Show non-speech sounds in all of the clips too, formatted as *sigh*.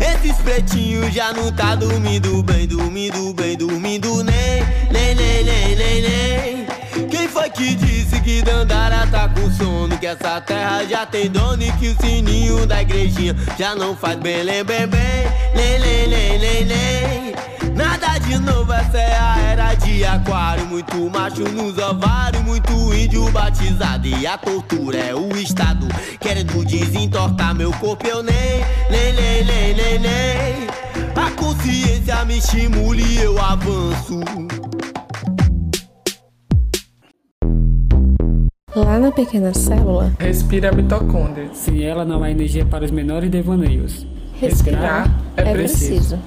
Esses pretinhos já não tá dormindo bem, dormindo bem, dormindo nem, nem, nem, nem, nem, nem. Quem foi que disse que Dandara tá com sono? Que essa terra já tem dono e que o sininho da igrejinha já não faz bem, bem, bem, bem, nem, nem, nem, nem, nem. Nada de novo, essa é a era de aquário. Muito macho nos ovários, muito índio batizado. E a tortura é o Estado querendo desentortar meu corpo. Eu nem, nem, nem, nem, nem, nem. A consciência me estimula e eu avanço. Lá na pequena célula, Respira a mitocôndria. Sem ela não há energia para os menores devaneios. respirar é preciso.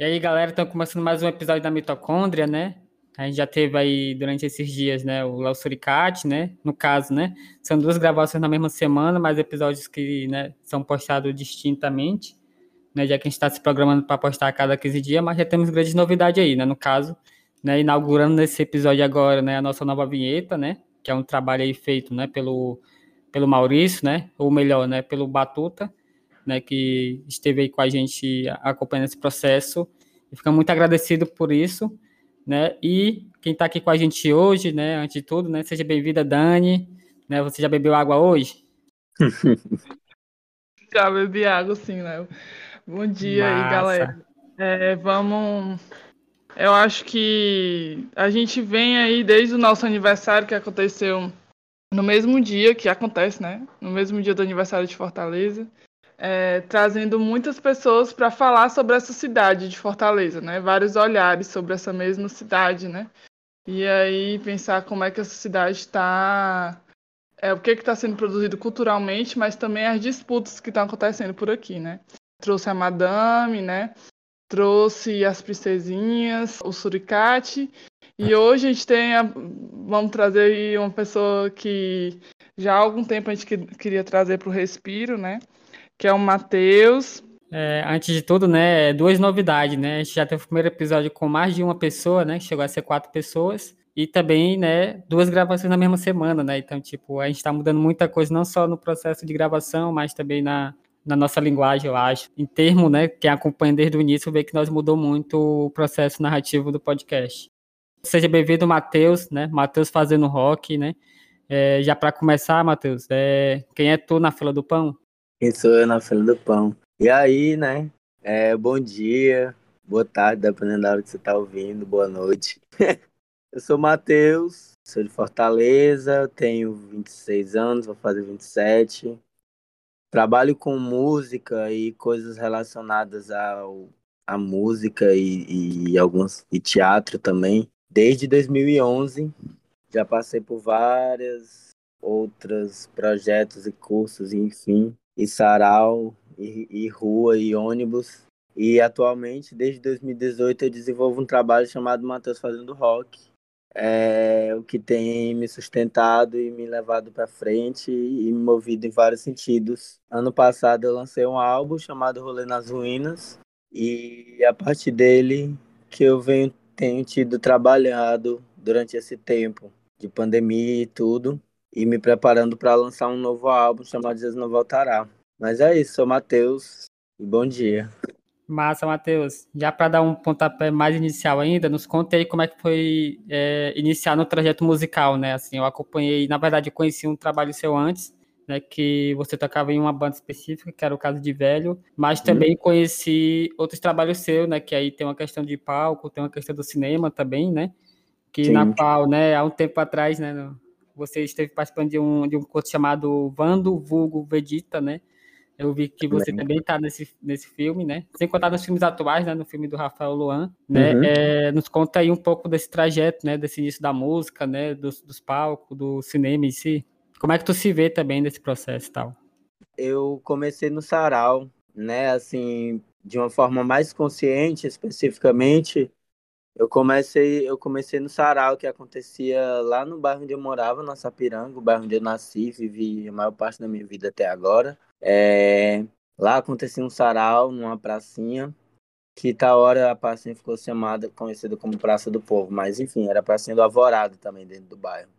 E aí, galera, estão começando mais um episódio da mitocôndria, né? A gente já teve aí durante esses dias, né, o Léo Suricate, né? No caso, né? São duas gravações na mesma semana, mas episódios que, né, são postados distintamente, né? Já que a gente está se programando para postar a cada 15 dias, mas já temos grandes novidades aí, né? No caso, né, inaugurando nesse episódio agora, né, a nossa nova vinheta, né? Que é um trabalho aí feito, né, pelo, pelo Maurício, né? Ou melhor, né, pelo Batuta, né, que esteve aí com a gente acompanhando esse processo. E fica muito agradecido por isso, né? E quem está aqui com a gente hoje, né, antes de tudo, né, seja bem-vinda, Dani, né? Você já bebeu água hoje? *laughs* Já bebi água, sim, Léo. Bom dia aí, Massa. galera. É, vamos. Eu acho que a gente vem aí desde o nosso aniversário, que aconteceu no mesmo dia que acontece, né? No mesmo dia do aniversário de Fortaleza, é, trazendo muitas pessoas para falar sobre essa cidade de Fortaleza, né? Vários olhares sobre essa mesma cidade, né? E aí pensar como é que essa cidade está é, o que está sendo produzido culturalmente, mas também as disputas que estão acontecendo por aqui, né? Trouxe a Madame, né? Trouxe as princesinhas, o suricate, e hoje a gente tem, a- vamos trazer aí uma pessoa que já há algum tempo a gente que- queria trazer para o Respiro, né? Que é o Matheus. É, antes de tudo, né, duas novidades, né? A gente já teve o primeiro episódio com mais de uma pessoa, né? Chegou a ser quatro pessoas. E também, né, duas gravações na mesma semana, né? Então, tipo, a gente tá mudando muita coisa, não só no processo de gravação, mas também na, na nossa linguagem, eu acho. Em termo, né, quem acompanha desde o início vê que nós mudou muito o processo narrativo do podcast. Seja bem-vindo, Matheus, né? Matheus fazendo rock, né? É, já para começar, Matheus, é, quem é tu na fila do pão? Quem sou eu na fila do pão? E aí, né? É, bom dia, boa tarde, dependendo da hora que você tá ouvindo, boa noite. *laughs* eu sou o Matheus, sou de Fortaleza, tenho 26 anos, vou fazer 27. Trabalho com música e coisas relacionadas ao, à música e, e alguns e teatro também. Desde 2011, já passei por várias outros projetos e cursos, enfim, e sarau, e, e rua, e ônibus. E atualmente, desde 2018, eu desenvolvo um trabalho chamado Matheus Fazendo Rock, é o que tem me sustentado e me levado para frente e me movido em vários sentidos. Ano passado eu lancei um álbum chamado Rolê nas Ruínas e a partir dele que eu venho tenho tido trabalhado durante esse tempo de pandemia e tudo e me preparando para lançar um novo álbum chamado Jesus Não Voltará. Mas é isso, sou Matheus e bom dia. Massa, Matheus. Já para dar um pontapé mais inicial ainda, nos conta aí como é que foi é, iniciar no trajeto musical, né? Assim, eu acompanhei, na verdade, eu conheci um trabalho seu antes, né? Que você tocava em uma banda específica, que era o caso de Velho, mas também conheci outros trabalhos seus, né? Que aí tem uma questão de palco, tem uma questão do cinema também, né? Que Sim. na qual, né, há um tempo atrás, né? no- Você esteve participando de um, de um curso chamado Vando Vulgo Vegeta, né? Eu vi que você também está nesse, nesse filme, né? Sem contar nos filmes atuais, né? No filme do Rafael Luan, né? Uhum. É, nos conta aí um pouco desse trajeto, né? Desse início da música, né? Dos, dos palcos, do cinema em si. Como é que tu se vê também nesse processo e tal? Eu comecei no sarau, né, assim, de uma forma mais consciente, especificamente, eu comecei, eu comecei no sarau que acontecia lá no bairro onde eu morava, na Sapiranga, o bairro onde eu nasci, vivi a maior parte da minha vida até agora. É, lá acontecia um sarau numa pracinha, que tal hora a pracinha ficou chamada, conhecida como Praça do Povo, mas enfim, era a pracinha do Alvorada também dentro do bairro.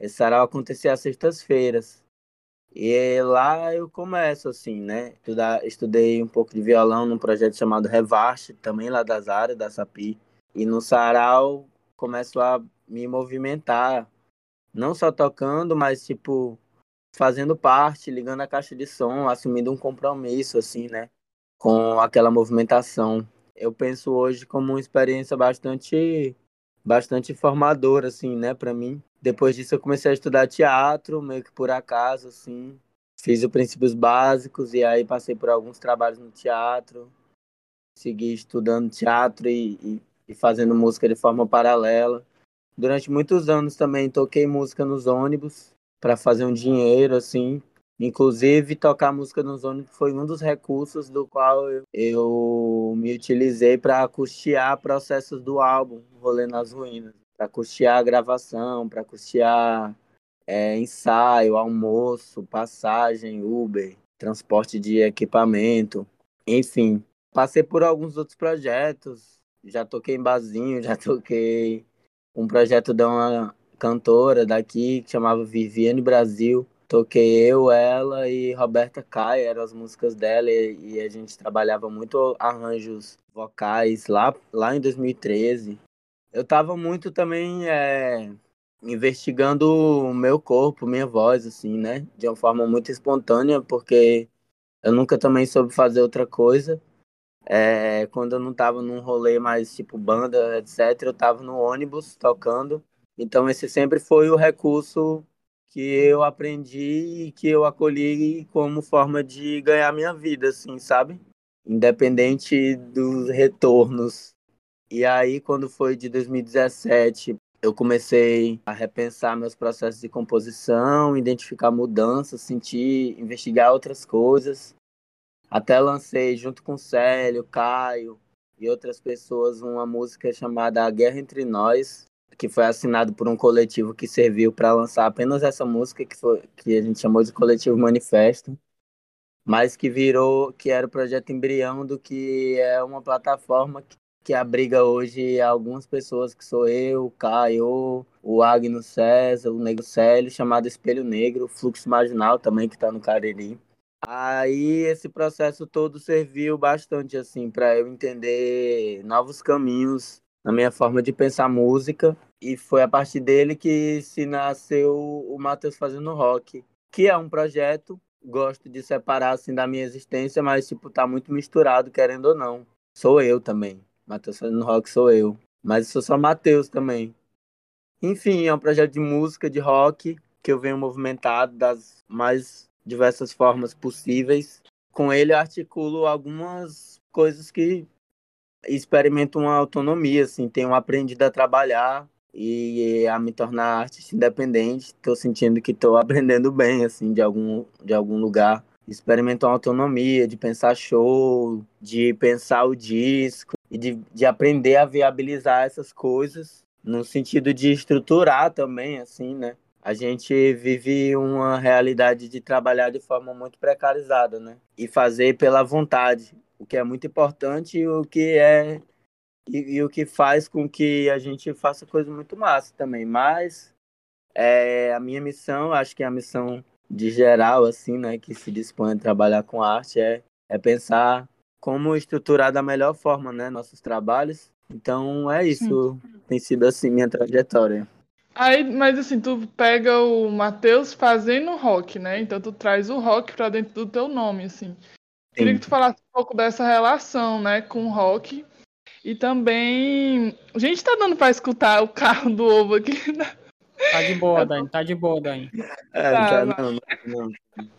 Esse sarau acontecia às sextas-feiras. E lá eu começo, assim, né? Estudar, estudei um pouco de violão num projeto chamado Revaste, também lá das áreas, da Sapi. E no sarau começo a me movimentar, não só tocando, mas, tipo, fazendo parte, ligando a caixa de som, assumindo um compromisso, assim, né? Com aquela movimentação. Eu penso hoje como uma experiência bastante, bastante formadora, assim, né, para mim depois disso eu comecei a estudar teatro, meio que por acaso, assim. Fiz os princípios básicos e aí passei por alguns trabalhos no teatro. Segui estudando teatro e, e, e fazendo música de forma paralela. Durante muitos anos também toquei música nos ônibus para fazer um dinheiro, assim. Inclusive, tocar música nos ônibus foi um dos recursos do qual eu, me utilizei para custear processos do álbum Rolê nas Ruínas para custear a gravação, para custear é, ensaio, almoço, passagem, Uber, transporte de equipamento, enfim. Passei por alguns outros projetos, já toquei em barzinho, já *laughs* toquei um projeto de uma cantora daqui que chamava Viviane Brasil. Toquei eu, ela e Roberta Caia, eram as músicas dela e, e a gente trabalhava muito arranjos vocais lá, lá em 2013 eu estava muito também é, investigando o meu corpo, minha voz, assim, né? De uma forma muito espontânea, porque eu nunca também soube fazer outra coisa. É, quando eu não estava num rolê mais tipo banda, etc., eu estava no ônibus tocando. Então, esse sempre foi o recurso que eu aprendi e que eu acolhi como forma de ganhar minha vida, assim, sabe? Independente dos retornos e aí, quando foi de 2017, eu comecei a repensar meus processos de composição, identificar mudanças, sentir, investigar outras coisas. Até lancei, junto com Célio, Caio e outras pessoas, uma música chamada A Guerra Entre Nós, que foi assinado por um coletivo que serviu para lançar apenas essa música, que, foi, que a gente chamou de Coletivo Manifesto, mas que virou, que era o projeto embrião do que é uma plataforma que abriga hoje algumas pessoas que sou eu, o Caio, o Agno César, o Negro Célio, chamado Espelho Negro, Fluxo Marginal também, que está no Cariri. Aí esse processo todo serviu bastante assim para eu entender novos caminhos na minha forma de pensar música e foi a partir dele que se nasceu o Matheus fazendo rock, que é um projeto gosto de separar assim da minha existência, mas tipo tá muito misturado querendo ou não. Sou eu também. Matheus fazendo rock sou eu. Mas sou só Matheus também. Enfim, é um projeto de música, de rock, que eu venho movimentado das mais diversas formas possíveis. Com ele eu articulo algumas coisas que experimento uma autonomia, assim, tenho aprendido a trabalhar e a me tornar artista independente. Estou sentindo que estou aprendendo bem, assim, de algum, de algum lugar. Experimento uma autonomia de pensar show, de pensar o disco, e de, de aprender a viabilizar essas coisas no sentido de estruturar também, assim, né? A gente vive uma realidade de trabalhar de forma muito precarizada, né? E fazer pela vontade, o que é muito importante e o que é e, e o que faz com que a gente faça coisa muito massa também. Mas é, a minha missão, acho que é a missão de geral, assim, né, que se dispõe a trabalhar com arte é, é pensar como estruturar da melhor forma, né, nossos trabalhos. Então é isso, Sim. tem sido assim minha trajetória. Aí, mas assim, tu pega o Matheus fazendo rock, né? Então tu traz o rock para dentro do teu nome, assim. Sim. Queria que tu falasse um pouco dessa relação, né, com o rock. E também. A gente tá dando para escutar o carro do ovo aqui. Né? Tá de boa, *laughs* Dani, tá de boa, Dani. É, tá não, não, não. *laughs*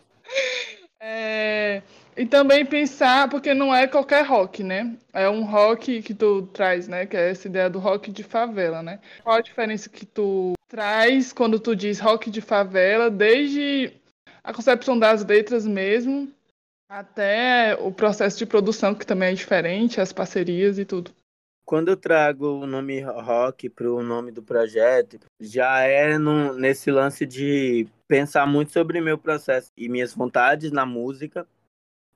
É, e também pensar, porque não é qualquer rock, né? É um rock que tu traz, né? Que é essa ideia do rock de favela, né? Qual a diferença que tu traz quando tu diz rock de favela, desde a concepção das letras mesmo, até o processo de produção, que também é diferente, as parcerias e tudo. Quando eu trago o nome rock para o nome do projeto, já é no, nesse lance de pensar muito sobre meu processo e minhas vontades na música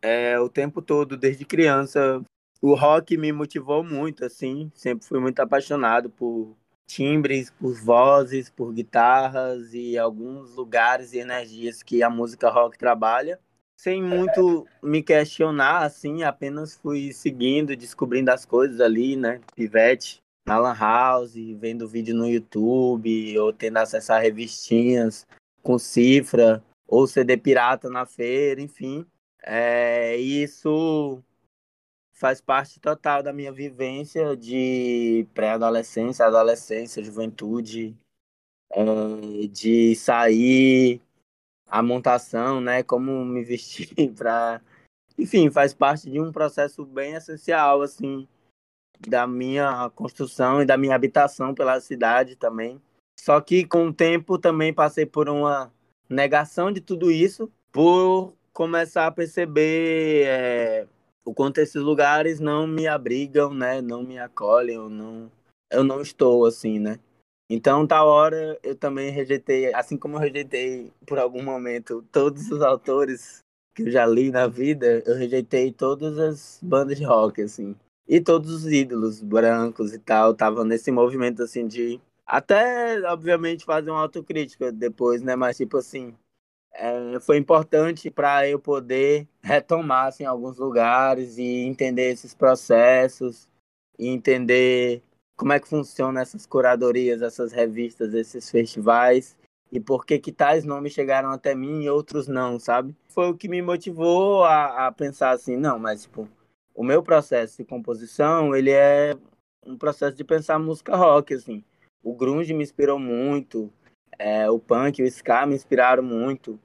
é, o tempo todo, desde criança. O rock me motivou muito, assim, sempre fui muito apaixonado por, timbres, por vozes, por guitarras e alguns lugares e energias que a música rock trabalha. Sem muito me questionar, assim, apenas fui seguindo, descobrindo as coisas ali, né? Pivete, na Lan House, vendo vídeo no YouTube, ou tendo acesso a revistinhas com cifra, ou CD pirata na feira, enfim. É, isso faz parte total da minha vivência de pré-adolescência, adolescência, juventude, é, de sair, a montação, né, como me vestir *laughs* para, enfim, faz parte de um processo bem essencial assim da minha construção e da minha habitação pela cidade também. Só que com o tempo também passei por uma negação de tudo isso, por começar a perceber é, o quanto esses lugares não me abrigam, né? Não me acolhem, eu não, eu não estou assim, né? Então, tal hora, eu também rejeitei, assim como eu rejeitei por algum momento todos os autores que eu já li na vida, eu rejeitei todas as bandas de rock, assim. E todos os ídolos brancos e tal, tava nesse movimento, assim, de... Até, obviamente, fazer uma autocrítica depois, né? Mas, tipo assim, é, foi importante para eu poder retomar assim, alguns lugares e entender esses processos e entender como é que funciona essas curadorias, essas revistas, esses festivais e por que que tais nomes chegaram até mim e outros não, sabe? Foi o que me motivou a, a pensar assim, não, mas tipo, o meu processo de composição, ele é um processo de pensar música rock, assim. O grunge me inspirou muito, é, o punk o ska me inspiraram muito.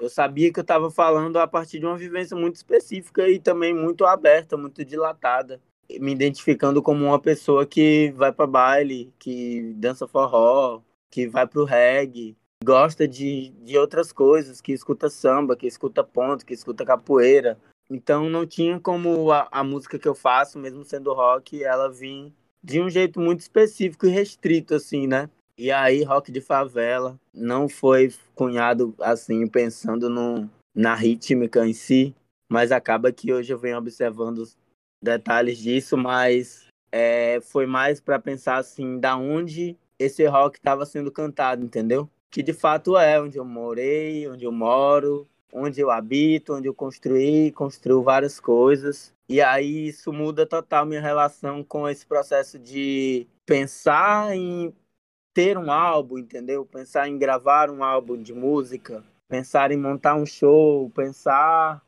Eu sabia que eu estava falando a partir de uma vivência muito específica e também muito aberta, muito dilatada, me identificando como uma pessoa que vai para baile, que dança forró, que vai pro reggae, gosta de, de outras coisas, que escuta samba, que escuta ponto, que escuta capoeira. Então não tinha como a, a música que eu faço, mesmo sendo rock, ela vir de um jeito muito específico e restrito, assim, né? E aí, rock de favela não foi cunhado assim, pensando no, na rítmica em si, mas acaba que hoje eu venho observando os detalhes disso, mas é, foi mais para pensar assim, da onde esse rock estava sendo cantado, entendeu? Que de fato é onde eu morei, onde eu moro, onde eu habito, onde eu construí, construiu várias coisas. E aí isso muda total minha relação com esse processo de pensar em ter um álbum, entendeu? Pensar em gravar um álbum de música, pensar em montar um show, pensar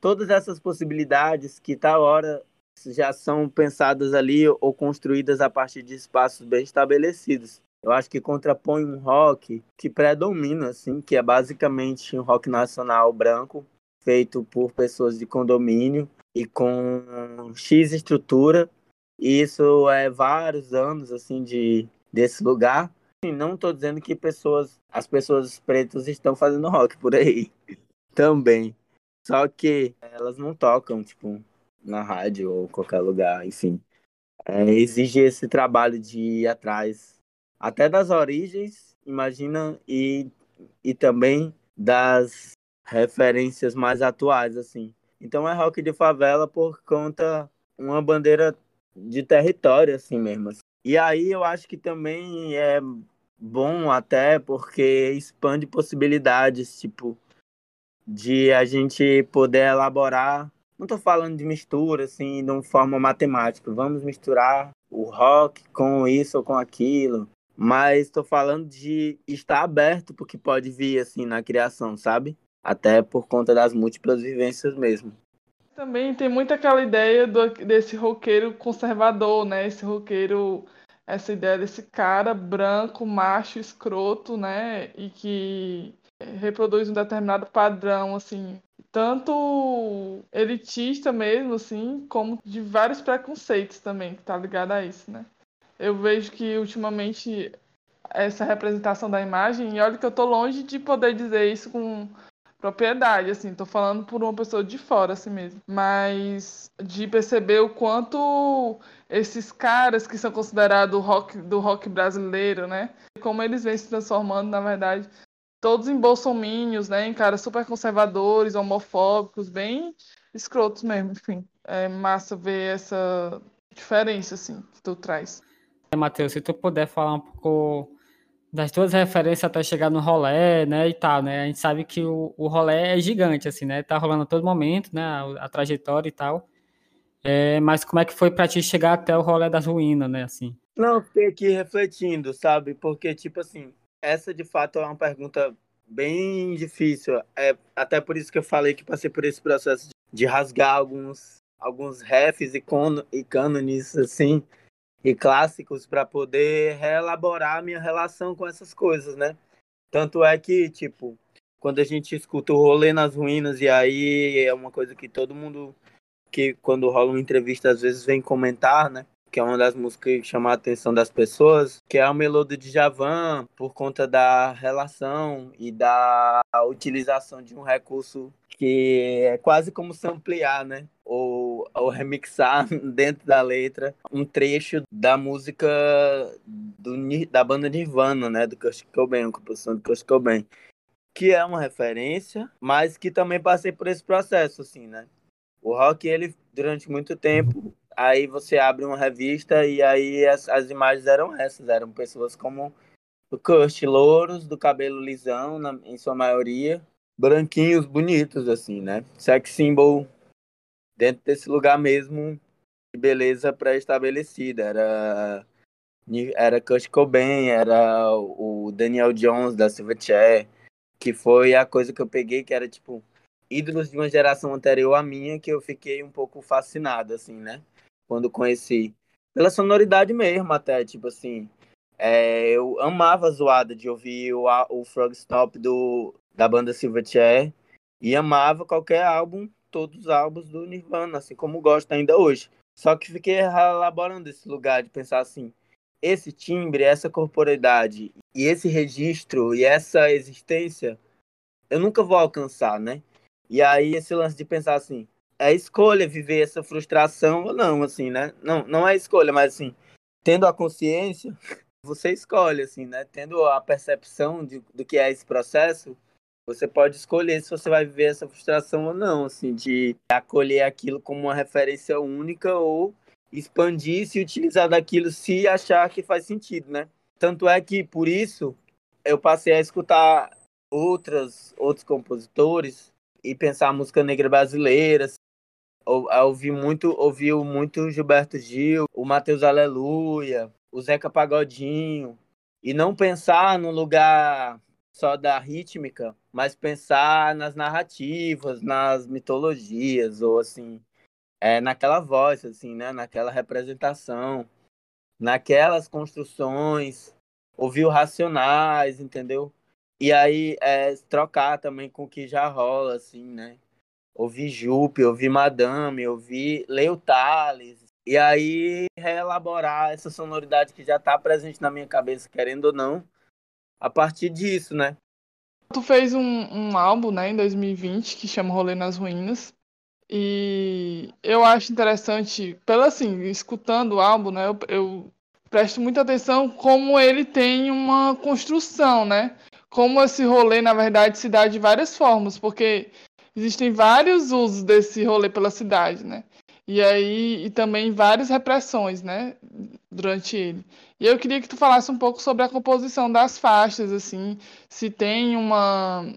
todas essas possibilidades que tal hora já são pensadas ali ou construídas a partir de espaços bem estabelecidos. Eu acho que contrapõe um rock que predomina, assim, que é basicamente um rock nacional branco, feito por pessoas de condomínio e com X estrutura. E isso é vários anos, assim, de desse lugar. E não estou dizendo que pessoas, as pessoas pretas estão fazendo rock por aí *laughs* também. Só que elas não tocam, tipo, na rádio ou qualquer lugar, enfim. É, exige esse trabalho de ir atrás, até das origens, imagina, e, e também das referências mais atuais, assim. Então é rock de favela por conta uma bandeira de território, assim mesmo. Assim. E aí eu acho que também é bom até porque expande possibilidades, tipo, de a gente poder elaborar. Não estou falando de mistura, assim, de uma forma matemática. Vamos misturar o rock com isso ou com aquilo. Mas estou falando de estar aberto porque que pode vir, assim, na criação, sabe? Até por conta das múltiplas vivências mesmo. Também tem muito aquela ideia do, desse roqueiro conservador, né? Esse roqueiro, essa ideia desse cara branco, macho, escroto, né? E que reproduz um determinado padrão, assim, tanto elitista mesmo, assim, como de vários preconceitos também, que tá ligado a isso, né? Eu vejo que ultimamente essa representação da imagem, e olha que eu tô longe de poder dizer isso com propriedade, assim, tô falando por uma pessoa de fora, assim mesmo. Mas de perceber o quanto esses caras que são considerados rock, do rock brasileiro, né? Como eles vêm se transformando, na verdade, todos em bolsomínios, né? Em caras super conservadores, homofóbicos, bem escrotos mesmo, enfim. É massa ver essa diferença, assim, que tu traz. Matheus, se tu puder falar um pouco das tuas referências até chegar no rolê, né, e tal, né? A gente sabe que o, o rolê é gigante, assim, né? Tá rolando a todo momento, né? A, a trajetória e tal. É, mas como é que foi para ti chegar até o rolê das ruínas, né, assim? Não, fiquei aqui refletindo, sabe? Porque, tipo assim, essa de fato é uma pergunta bem difícil. É até por isso que eu falei que passei por esse processo de rasgar alguns, alguns refs e, e cânones, assim, e clássicos para poder reelaborar a minha relação com essas coisas, né? Tanto é que, tipo, quando a gente escuta o rolê nas ruínas, e aí é uma coisa que todo mundo que quando rola uma entrevista às vezes vem comentar, né? Que é uma das músicas que chama a atenção das pessoas, que é a melodia de Javan, por conta da relação e da utilização de um recurso que é quase como samplear, né? Ou, ou remixar *laughs* dentro da letra um trecho da música do, da banda Nirvana, né? Do Kurt Cobain, a composição do Kurt Cobain. Que é uma referência, mas que também passei por esse processo, assim, né? O rock, ele, durante muito tempo, aí você abre uma revista e aí as, as imagens eram essas, eram pessoas como o Kurt, louros, do cabelo lisão, na, em sua maioria, branquinhos, bonitos, assim, né? Sex symbol dentro desse lugar mesmo de beleza pré-estabelecida. Era, era Kurt Cobain, era o Daniel Jones da Silverchair, que foi a coisa que eu peguei, que era tipo ídolos de uma geração anterior à minha que eu fiquei um pouco fascinado, assim, né? Quando conheci. Pela sonoridade mesmo, até, tipo assim. É, eu amava a zoada de ouvir o, o Frog Stop do, da banda Silverchair e amava qualquer álbum, todos os álbuns do Nirvana, assim como gosto ainda hoje. Só que fiquei elaborando esse lugar de pensar assim, esse timbre, essa corporeidade e esse registro e essa existência, eu nunca vou alcançar, né? E aí esse lance de pensar assim, é escolha viver essa frustração ou não, assim, né? Não, não é escolha, mas assim, tendo a consciência, *laughs* você escolhe, assim, né? Tendo a percepção de, do que é esse processo, você pode escolher se você vai viver essa frustração ou não, assim, de acolher aquilo como uma referência única ou expandir se utilizar daquilo se achar que faz sentido, né? Tanto é que por isso eu passei a escutar outras outros compositores e pensar a música negra brasileira. Ouvi muito, ouviu muito Gilberto Gil, o Matheus Aleluia, o Zeca Pagodinho, e não pensar no lugar só da rítmica, mas pensar nas narrativas, nas mitologias, ou assim, é, naquela voz, assim, né? naquela representação, naquelas construções, ouvir racionais, entendeu? E aí é, trocar também com o que já rola, assim, né? Ouvir Jupe, ouvir Madame, ouvir Leo Tales. E aí reelaborar essa sonoridade que já está presente na minha cabeça, querendo ou não, a partir disso, né? Tu fez um, um álbum, né, em 2020, que chama Rolê nas Ruínas. E eu acho interessante, pelo assim, escutando o álbum, né, eu, eu presto muita atenção como ele tem uma construção, né? como esse rolê, na verdade, se dá de várias formas, porque existem vários usos desse rolê pela cidade, né? E aí, e também várias repressões, né, durante ele. E eu queria que tu falasse um pouco sobre a composição das faixas, assim, se tem uma,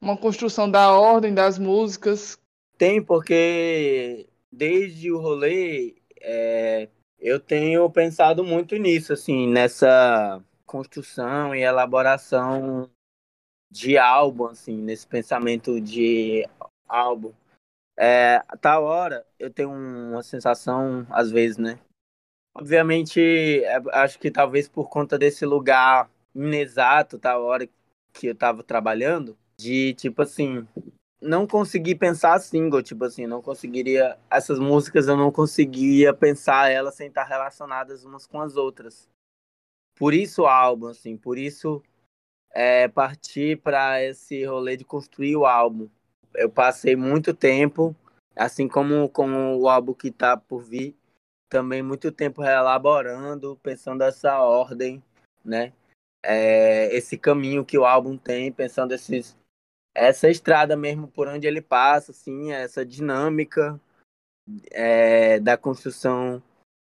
uma construção da ordem das músicas. Tem, porque desde o rolê é, eu tenho pensado muito nisso, assim, nessa construção e elaboração de álbum, assim, nesse pensamento de álbum. É, a tal hora eu tenho uma sensação, às vezes, né? Obviamente, é, acho que talvez por conta desse lugar inexato, tal hora que eu tava trabalhando, de tipo assim, não consegui pensar single, tipo assim, não conseguiria. Essas músicas eu não conseguia pensar elas sem estar relacionadas umas com as outras. Por isso o álbum, assim, por isso é, partir para esse rolê de construir o álbum. Eu passei muito tempo, assim como com o álbum que está por vir, também muito tempo reelaborando, pensando essa ordem, né? É, esse caminho que o álbum tem, pensando esses, essa estrada mesmo por onde ele passa, assim, essa dinâmica é, da construção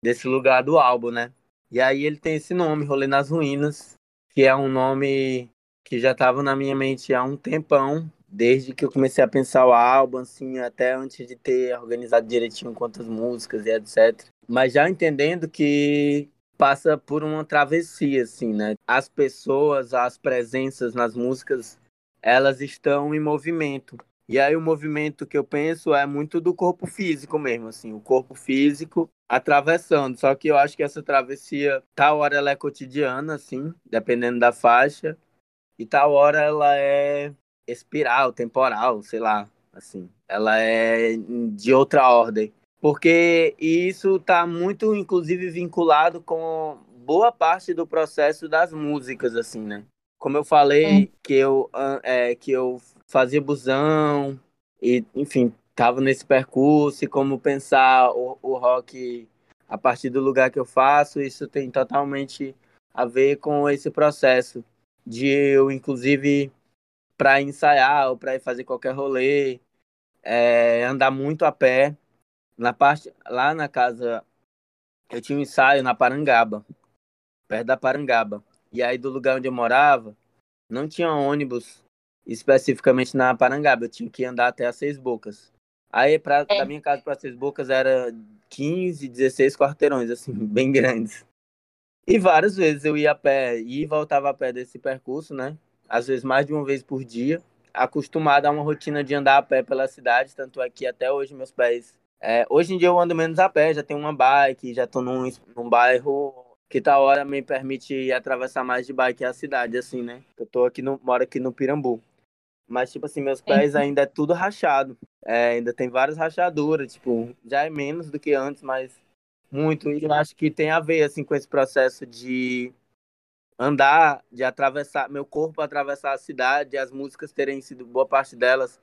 desse lugar do álbum, né? E aí ele tem esse nome, Rolê nas Ruínas, que é um nome que já estava na minha mente há um tempão, desde que eu comecei a pensar o álbum, assim, até antes de ter organizado direitinho quantas músicas e etc. Mas já entendendo que passa por uma travessia, assim, né? As pessoas, as presenças nas músicas, elas estão em movimento. E aí o movimento que eu penso é muito do corpo físico mesmo, assim, o corpo físico atravessando. Só que eu acho que essa travessia, tal hora ela é cotidiana, assim, dependendo da faixa, e tal hora ela é espiral, temporal, sei lá, assim. Ela é de outra ordem. Porque isso está muito, inclusive, vinculado com boa parte do processo das músicas, assim, né? Como eu falei, é. que, eu, é, que eu fazia busão, e, enfim, tava nesse percurso, e como pensar o, o rock a partir do lugar que eu faço, isso tem totalmente a ver com esse processo de eu, inclusive, para ensaiar ou para ir fazer qualquer rolê, é, andar muito a pé. Na parte lá na casa eu tinha um ensaio na Parangaba, perto da Parangaba. E aí do lugar onde eu morava, não tinha ônibus especificamente na Parangaba, eu tinha que andar até as Seis Bocas. Aí pra, é. da minha casa para Seis Bocas era 15, 16 quarteirões, assim, *laughs* bem grandes. E várias vezes eu ia a pé e voltava a pé desse percurso, né? Às vezes mais de uma vez por dia, acostumado a uma rotina de andar a pé pela cidade, tanto é que até hoje meus pés. É, hoje em dia eu ando menos a pé, já tenho uma bike, já tô num, num bairro que tal hora me permite atravessar mais de bike a cidade, assim, né? Eu tô aqui no, moro aqui no Pirambu. Mas, tipo assim, meus pés ainda é tudo rachado. É, ainda tem várias rachaduras, tipo, já é menos do que antes, mas muito. E eu acho que tem a ver, assim, com esse processo de andar, de atravessar, meu corpo atravessar a cidade, as músicas terem sido, boa parte delas,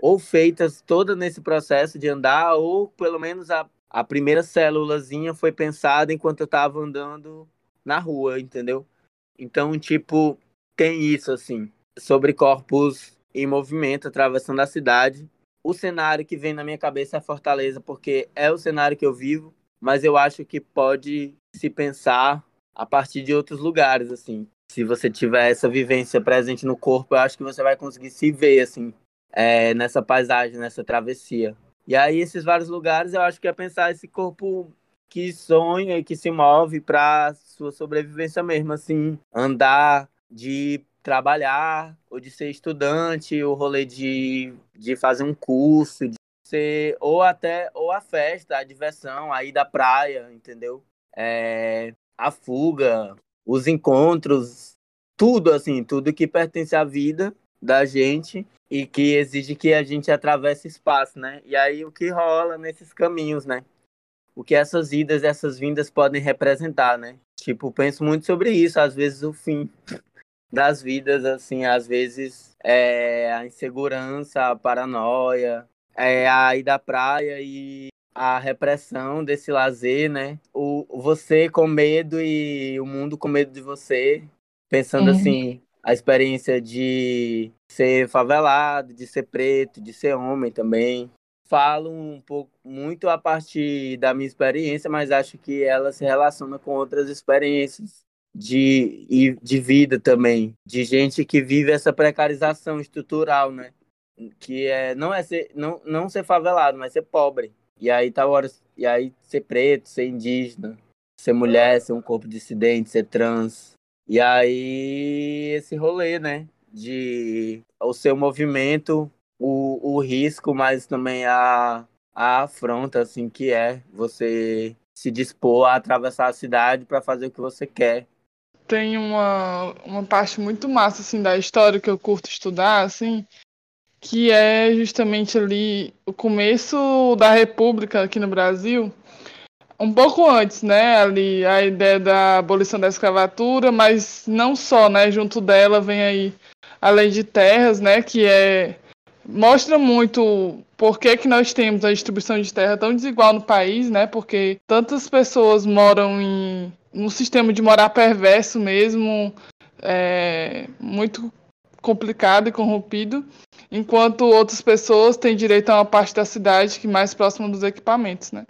ou feitas toda nesse processo de andar, ou pelo menos a, a primeira célulazinha foi pensada enquanto eu tava andando na rua, entendeu? Então, tipo, tem isso, assim, sobre corpos em movimento, atravessando a cidade. O cenário que vem na minha cabeça é Fortaleza, porque é o cenário que eu vivo, mas eu acho que pode se pensar a partir de outros lugares, assim. Se você tiver essa vivência presente no corpo, eu acho que você vai conseguir se ver, assim, é, nessa paisagem, nessa travessia. E aí, esses vários lugares, eu acho que é pensar esse corpo que sonha e que se move para sua sobrevivência mesmo, assim, andar de trabalhar ou de ser estudante, o rolê de, de fazer um curso, de ser ou até ou a festa, a diversão, a ir da praia, entendeu? É, a fuga, os encontros, tudo assim, tudo que pertence à vida da gente e que exige que a gente atravesse espaço, né? E aí o que rola nesses caminhos, né? O que essas idas, essas vindas podem representar, né? Tipo, penso muito sobre isso, às vezes o fim *laughs* das vidas, assim, às vezes é a insegurança, a paranoia, é a ir da praia e a repressão desse lazer, né? O você com medo e o mundo com medo de você, pensando uhum. assim, a experiência de ser favelado, de ser preto, de ser homem também. Falo um pouco muito a partir da minha experiência, mas acho que ela se relaciona com outras experiências de, de vida também, de gente que vive essa precarização estrutural, né? Que é, não é ser, não, não ser favelado, mas ser pobre. E aí tá hora, e aí ser preto, ser indígena, ser mulher, ser um corpo dissidente, ser trans. E aí esse rolê, né? De o seu movimento, o, o risco, mas também a, a afronta, assim, que é você se dispor a atravessar a cidade para fazer o que você quer tem uma, uma parte muito massa assim da história que eu curto estudar, assim, que é justamente ali o começo da República aqui no Brasil, um pouco antes, né, ali a ideia da abolição da escravatura, mas não só, né, junto dela vem aí a lei de terras, né, que é mostra muito por que, que nós temos a distribuição de terra tão desigual no país, né? Porque tantas pessoas moram em um sistema de morar perverso mesmo, é, muito complicado e corrompido, enquanto outras pessoas têm direito a uma parte da cidade que mais próxima dos equipamentos, né?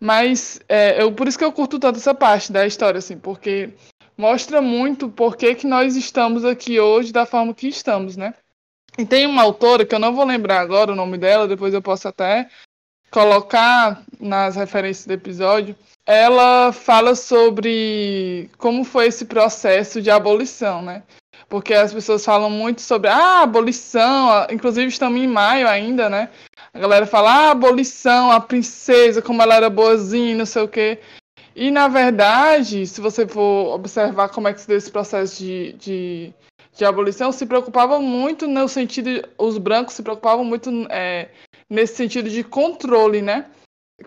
Mas é, eu, por isso que eu curto tanto essa parte da história, assim, porque mostra muito por que, que nós estamos aqui hoje da forma que estamos, né? E tem uma autora que eu não vou lembrar agora o nome dela, depois eu posso até colocar nas referências do episódio. Ela fala sobre como foi esse processo de abolição, né? Porque as pessoas falam muito sobre ah, abolição, inclusive estamos em maio ainda, né? A galera fala, ah, abolição, a princesa, como ela era boazinha, não sei o quê. E, na verdade, se você for observar como é que se deu esse processo de, de, de abolição, se preocupavam muito no sentido, os brancos se preocupavam muito é, nesse sentido de controle, né?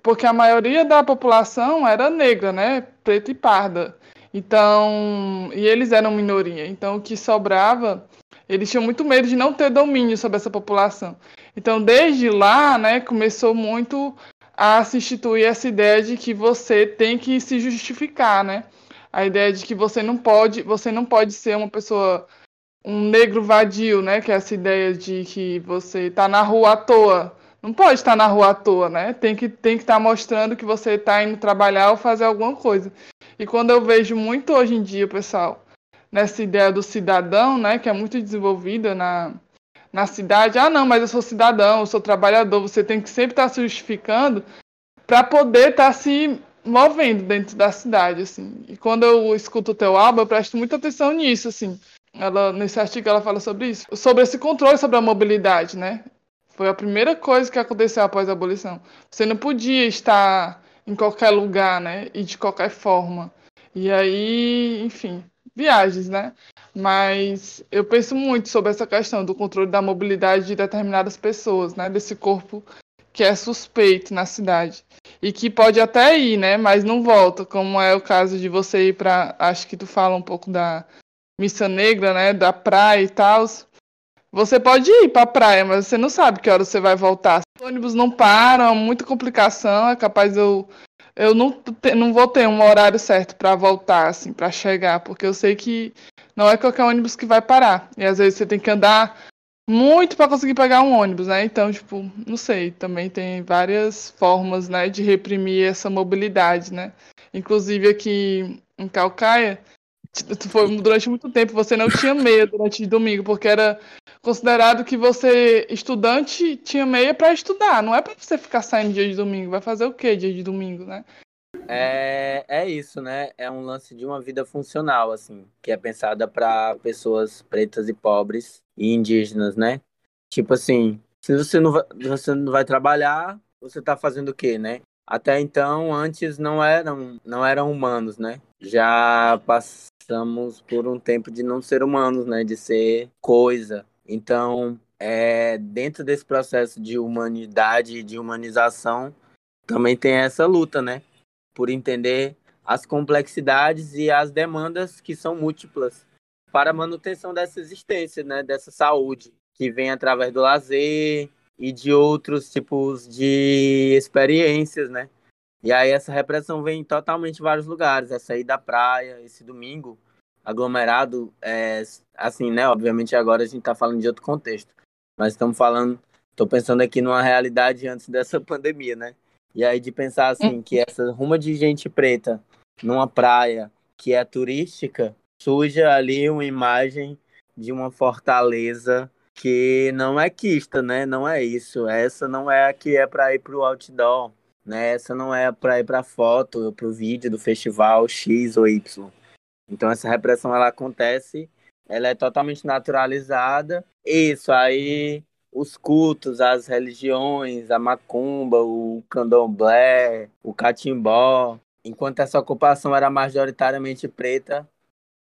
Porque a maioria da população era negra, né? Preta e parda. Então, e eles eram minoria. Então, o que sobrava, eles tinham muito medo de não ter domínio sobre essa população. Então, desde lá, né, começou muito a se instituir essa ideia de que você tem que se justificar, né? A ideia de que você não pode, você não pode ser uma pessoa um negro vadio, né? Que é essa ideia de que você está na rua à toa. Não pode estar na rua à toa, né? Tem que tem que estar tá mostrando que você está indo trabalhar ou fazer alguma coisa. E quando eu vejo muito hoje em dia, pessoal, nessa ideia do cidadão, né, que é muito desenvolvida na na cidade, ah, não, mas eu sou cidadão, eu sou trabalhador, você tem que sempre estar tá se justificando para poder estar tá se movendo dentro da cidade, assim. E quando eu escuto o teu álbum, eu presto muita atenção nisso, assim. Ela, nesse artigo ela fala sobre isso, sobre esse controle sobre a mobilidade, né? Foi a primeira coisa que aconteceu após a abolição. Você não podia estar em qualquer lugar, né? E de qualquer forma. E aí, enfim, viagens, né? Mas eu penso muito sobre essa questão do controle da mobilidade de determinadas pessoas, né? Desse corpo que é suspeito na cidade. E que pode até ir, né? Mas não volta, como é o caso de você ir para. Acho que tu fala um pouco da Missa Negra, né? Da praia e tal. Você pode ir para a praia, mas você não sabe que hora você vai voltar. Os ônibus não param, muita complicação. É capaz eu eu não, não vou ter um horário certo para voltar, assim, para chegar, porque eu sei que não é qualquer ônibus que vai parar. E às vezes você tem que andar muito para conseguir pegar um ônibus, né? Então, tipo, não sei, também tem várias formas, né, de reprimir essa mobilidade, né? Inclusive aqui em Calcaia, foi durante muito tempo você não tinha meia durante domingo, porque era considerado que você, estudante, tinha meia para estudar, não é para você ficar saindo dia de domingo. Vai fazer o quê dia de domingo, né? É, é isso, né? É um lance de uma vida funcional, assim, que é pensada para pessoas pretas e pobres e indígenas, né? Tipo assim, se você não vai, você não vai trabalhar, você tá fazendo o quê, né? Até então, antes não eram, não eram humanos, né? Já passamos por um tempo de não ser humanos, né? De ser coisa. Então, é, dentro desse processo de humanidade de humanização, também tem essa luta, né? por entender as complexidades e as demandas que são múltiplas para a manutenção dessa existência, né, dessa saúde, que vem através do lazer e de outros tipos de experiências, né? E aí essa repressão vem totalmente em vários lugares, essa aí da praia, esse domingo aglomerado, é, assim, né? Obviamente agora a gente está falando de outro contexto, mas estamos falando, estou pensando aqui numa realidade antes dessa *laughs* pandemia, né? E aí de pensar assim, que essa ruma de gente preta numa praia que é turística, suja ali uma imagem de uma fortaleza que não é quista, né? Não é isso. Essa não é a que é para ir para o outdoor, né? Essa não é para ir para foto para o vídeo do festival X ou Y. Então essa repressão ela acontece, ela é totalmente naturalizada. Isso aí os cultos, as religiões, a macumba, o candomblé, o catimbó. Enquanto essa ocupação era majoritariamente preta,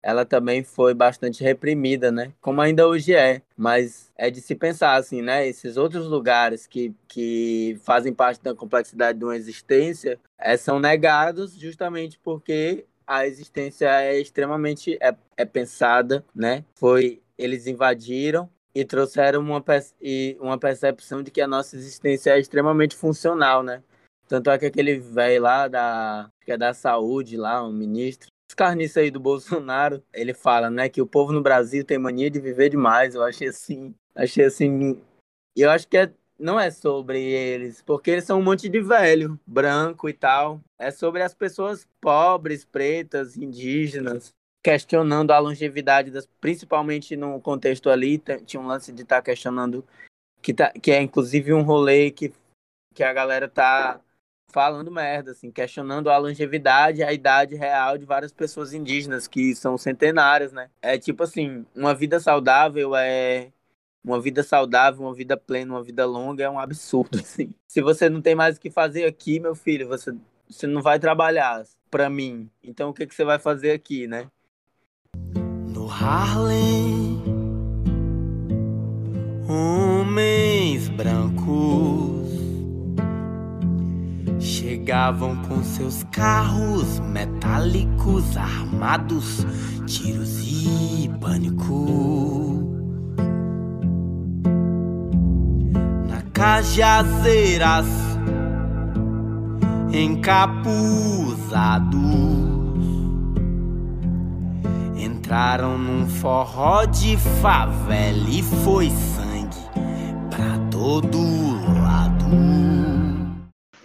ela também foi bastante reprimida, né? Como ainda hoje é. Mas é de se pensar, assim, né? Esses outros lugares que, que fazem parte da complexidade de uma existência é, são negados justamente porque a existência é extremamente é, é pensada, né? Foi eles invadiram e trouxeram uma, e uma percepção de que a nossa existência é extremamente funcional, né? Tanto é que aquele velho lá da, que é da saúde lá, um ministro, carniça aí do Bolsonaro, ele fala, né, que o povo no Brasil tem mania de viver demais. Eu achei assim, achei assim, eu acho que é não é sobre eles, porque eles são um monte de velho, branco e tal. É sobre as pessoas pobres, pretas, indígenas, questionando a longevidade das, principalmente no contexto ali, tinha um lance de estar tá questionando que, tá, que é inclusive um rolê que, que a galera tá falando merda, assim, questionando a longevidade, a idade real de várias pessoas indígenas que são centenárias, né? É tipo assim, uma vida saudável é uma vida saudável, uma vida plena, uma vida longa é um absurdo, *laughs* assim. Se você não tem mais o que fazer aqui, meu filho, você, você não vai trabalhar para mim. Então o que, que você vai fazer aqui, né? No Harlem, homens brancos chegavam com seus carros metálicos armados, tiros e pânico. Na Cajazeiras, encapuzados, entraram num forró de favela e foi sangue pra todo lado.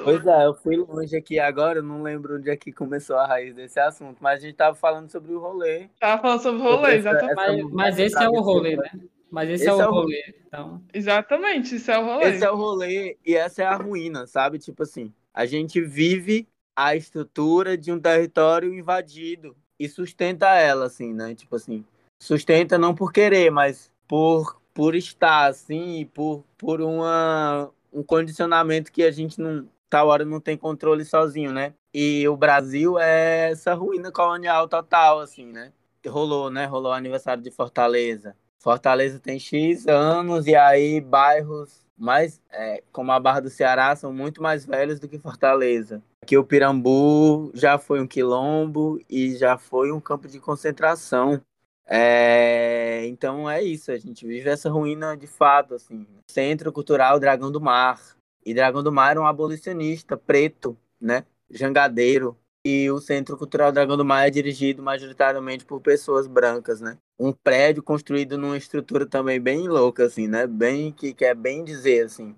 Pois é, eu fui longe aqui agora, eu não lembro onde é que começou a raiz desse assunto, mas a gente tava falando sobre o rolê. Tava falando sobre o rolê, exatamente. Mas, mas esse é o rolê, né? Mas esse, esse é, o é o rolê. Então... Exatamente, esse é o rolê. Esse é o rolê e essa é a ruína, sabe? Tipo assim, a gente vive a estrutura de um território invadido e sustenta ela, assim, né? Tipo assim, sustenta não por querer, mas por, por estar, assim, por, por uma, um condicionamento que a gente não, tal hora não tem controle sozinho, né? E o Brasil é essa ruína colonial total, assim, né? Rolou, né? Rolou o aniversário de Fortaleza. Fortaleza tem X anos e aí bairros mais, é, como a Barra do Ceará, são muito mais velhos do que Fortaleza. Aqui o Pirambu já foi um quilombo e já foi um campo de concentração. É, então é isso, a gente vive essa ruína de fato, assim. Centro Cultural Dragão do Mar, e Dragão do Mar era um abolicionista preto, né? Jangadeiro. E o Centro Cultural Dragão do Mar é dirigido majoritariamente por pessoas brancas, né? Um prédio construído numa estrutura também bem louca, assim, né? Bem que quer bem dizer, assim,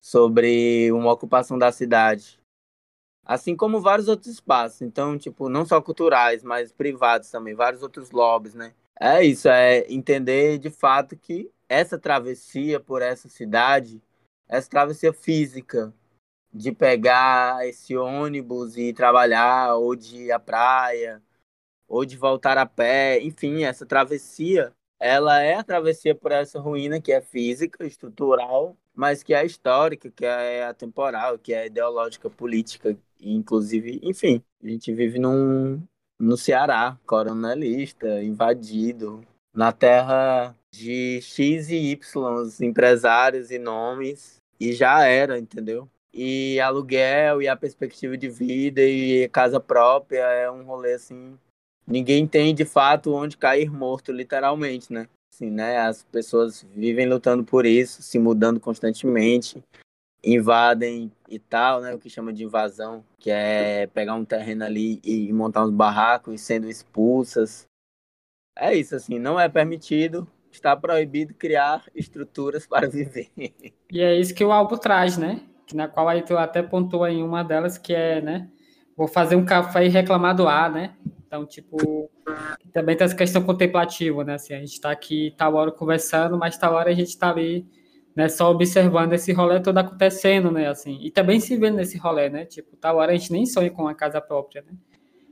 sobre uma ocupação da cidade. Assim como vários outros espaços. Então, tipo, não só culturais, mas privados também, vários outros lobbies, né? É isso, é entender de fato que essa travessia por essa cidade essa travessia física de pegar esse ônibus e trabalhar, ou de ir à praia, ou de voltar a pé, enfim, essa travessia, ela é a travessia por essa ruína que é física, estrutural, mas que é histórica, que é atemporal, que é ideológica, política, inclusive, enfim, a gente vive num, no Ceará, coronelista, invadido, na terra de X e Y, empresários e nomes e já era, entendeu? E aluguel e a perspectiva de vida e casa própria é um rolê assim. Ninguém tem de fato onde cair morto, literalmente, né? Assim, né? As pessoas vivem lutando por isso, se mudando constantemente, invadem e tal, né? O que chama de invasão, que é pegar um terreno ali e montar uns barracos e sendo expulsas. É isso, assim, não é permitido, está proibido criar estruturas para viver. E é isso que o álbum traz, né? Na qual aí tu até pontuou em uma delas que é, né? Vou fazer um café e reclamar do ar, né? Então, tipo, também tem essa questão contemplativa, né? Assim, a gente está aqui tal hora conversando, mas tal hora a gente está ali, né? Só observando esse rolê todo acontecendo, né? Assim, e também se vendo nesse rolê, né? Tipo, tal hora a gente nem sonha com uma casa própria, né?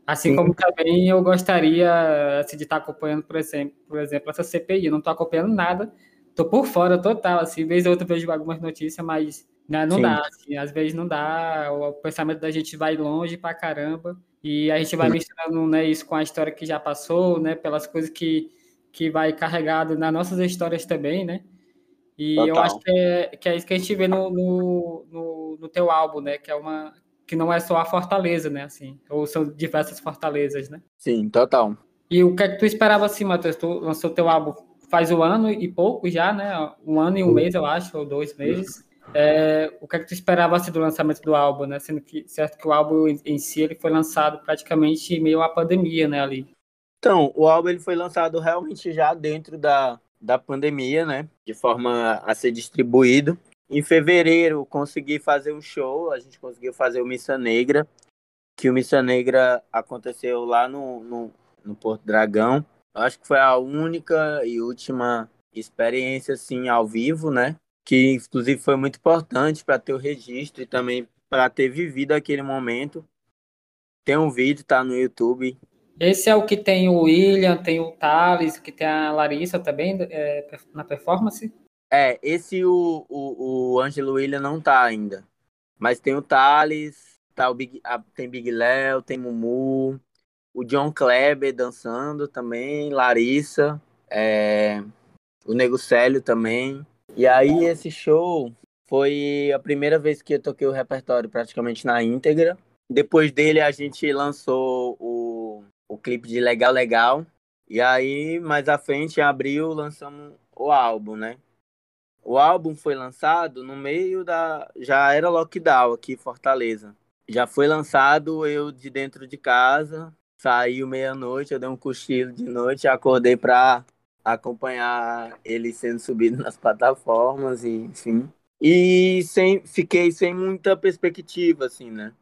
Assim Sim. como também eu gostaria assim, de estar acompanhando, por exemplo, por exemplo, essa CPI. Eu não estou acompanhando nada, estou por fora total. Assim, vez ou outra vejo algumas notícias, mas né, não Sim. dá. Assim, às vezes não dá. O pensamento da gente vai longe pra caramba. E a gente vai misturando né, isso com a história que já passou, né, pelas coisas que, que vai carregado nas nossas histórias também, né? E Total. eu acho que é, que é isso que a gente vê no, no, no, no teu álbum, né? Que é uma que não é só a Fortaleza, né? Assim, ou são diversas fortalezas, né? Sim, total. E o que é que tu esperava assim, Matheus? Tu lançou teu álbum faz um ano e pouco já, né? Um ano e um mês, eu acho, ou dois meses. É, o que é que tu esperava assim, do lançamento do álbum, né? Sendo que certo que o álbum em si ele foi lançado praticamente meio à pandemia, né? Ali. Então, o álbum ele foi lançado realmente já dentro da, da pandemia, né? De forma a ser distribuído. Em fevereiro consegui fazer um show, a gente conseguiu fazer o Missa Negra, que o Missa Negra aconteceu lá no, no, no Porto Dragão. Eu acho que foi a única e última experiência assim ao vivo, né? Que inclusive foi muito importante para ter o registro e também para ter vivido aquele momento. Tem um vídeo, tá no YouTube. Esse é o que tem o William, tem o Thales, que tem a Larissa também é, na performance? É, esse o, o, o Ângelo William não tá ainda. Mas tem o Thales, tá o Big, a, tem Big Léo, tem Mumu, o John Kleber dançando também, Larissa, é, o Nego Célio também. E aí esse show foi a primeira vez que eu toquei o repertório praticamente na íntegra. Depois dele a gente lançou o, o clipe de Legal Legal. E aí, mais à frente, em abril, lançamos o álbum, né? O álbum foi lançado no meio da. Já era lockdown aqui em Fortaleza. Já foi lançado eu de dentro de casa. Saiu meia-noite, eu dei um cochilo de noite, acordei para acompanhar ele sendo subido nas plataformas, e, enfim. E sem, fiquei sem muita perspectiva, assim, né?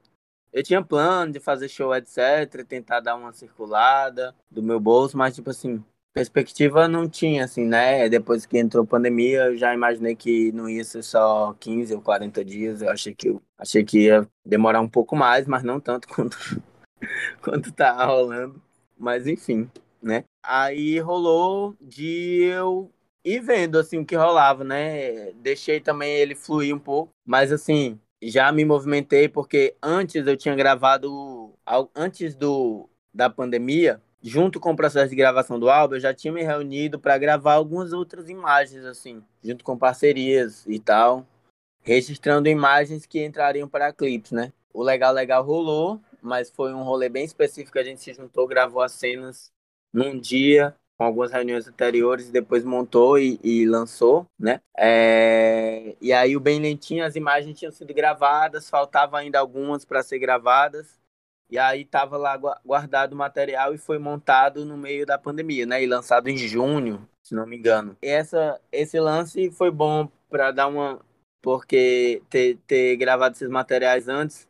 Eu tinha plano de fazer show, etc, tentar dar uma circulada do meu bolso, mas, tipo assim, perspectiva não tinha, assim, né? Depois que entrou a pandemia, eu já imaginei que não ia ser só 15 ou 40 dias. Eu achei que, eu, achei que ia demorar um pouco mais, mas não tanto *laughs* quanto, quanto tá rolando. Mas enfim, né? Aí rolou de eu ir vendo, assim, o que rolava, né? Deixei também ele fluir um pouco, mas assim, já me movimentei porque antes eu tinha gravado, antes do, da pandemia, junto com o processo de gravação do álbum, eu já tinha me reunido para gravar algumas outras imagens, assim, junto com parcerias e tal, registrando imagens que entrariam para clipes, né? O Legal Legal rolou, mas foi um rolê bem específico, a gente se juntou, gravou as cenas num dia, com algumas reuniões anteriores, e depois montou e, e lançou, né? É... E aí o Bem Lentinho, as imagens tinham sido gravadas, faltavam ainda algumas para ser gravadas, e aí tava lá guardado o material e foi montado no meio da pandemia, né? E lançado em junho, se não me engano. E essa, esse lance foi bom para dar uma. Porque ter, ter gravado esses materiais antes,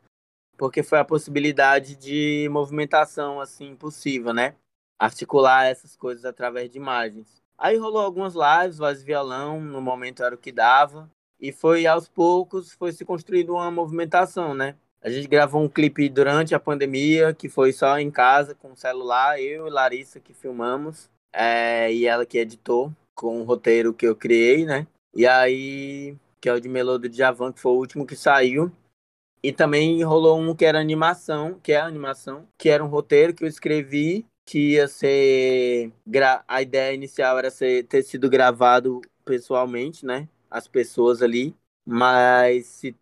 porque foi a possibilidade de movimentação, assim, possível, né? Articular essas coisas através de imagens. Aí rolou algumas lives, voz e violão, no momento era o que dava. E foi aos poucos, foi se construindo uma movimentação, né? A gente gravou um clipe durante a pandemia, que foi só em casa, com o celular, eu e Larissa que filmamos, é, e ela que editou, com o roteiro que eu criei, né? E aí, que é o de Melô do Djavan, que foi o último que saiu. E também rolou um que era animação, que é animação, que era um roteiro que eu escrevi, que ia ser. A ideia inicial era ser, ter sido gravado pessoalmente, né? As pessoas ali. Mas se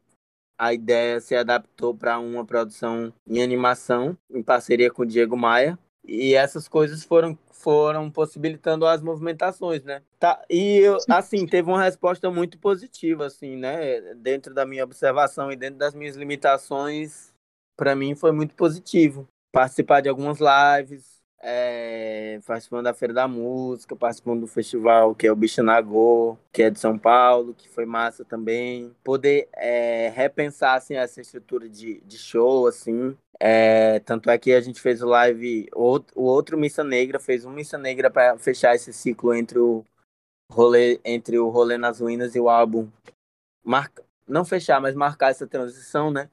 a ideia se adaptou para uma produção em animação, em parceria com o Diego Maia. E essas coisas foram, foram possibilitando as movimentações, né? Tá, e, eu, assim, teve uma resposta muito positiva, assim, né? Dentro da minha observação e dentro das minhas limitações, para mim foi muito positivo. Participar de algumas lives, é, participando da Feira da Música, participando do festival que é o Bicho Nagô, que é de São Paulo, que foi massa também. Poder é, repensar assim, essa estrutura de, de show, assim. É, tanto é que a gente fez o live, o, o outro Missa Negra fez um Missa Negra para fechar esse ciclo entre o rolê, entre o rolê nas ruínas e o álbum. Marca, não fechar, mas marcar essa transição, né?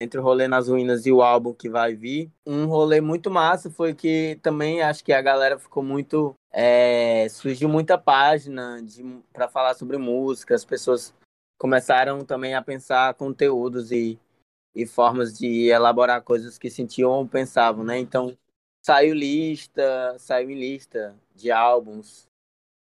Entre o rolê nas ruínas e o álbum que vai vir. Um rolê muito massa foi que também acho que a galera ficou muito. É, surgiu muita página para falar sobre música, as pessoas começaram também a pensar conteúdos e, e formas de elaborar coisas que sentiam ou pensavam, né? Então saiu lista, saiu em lista de álbuns,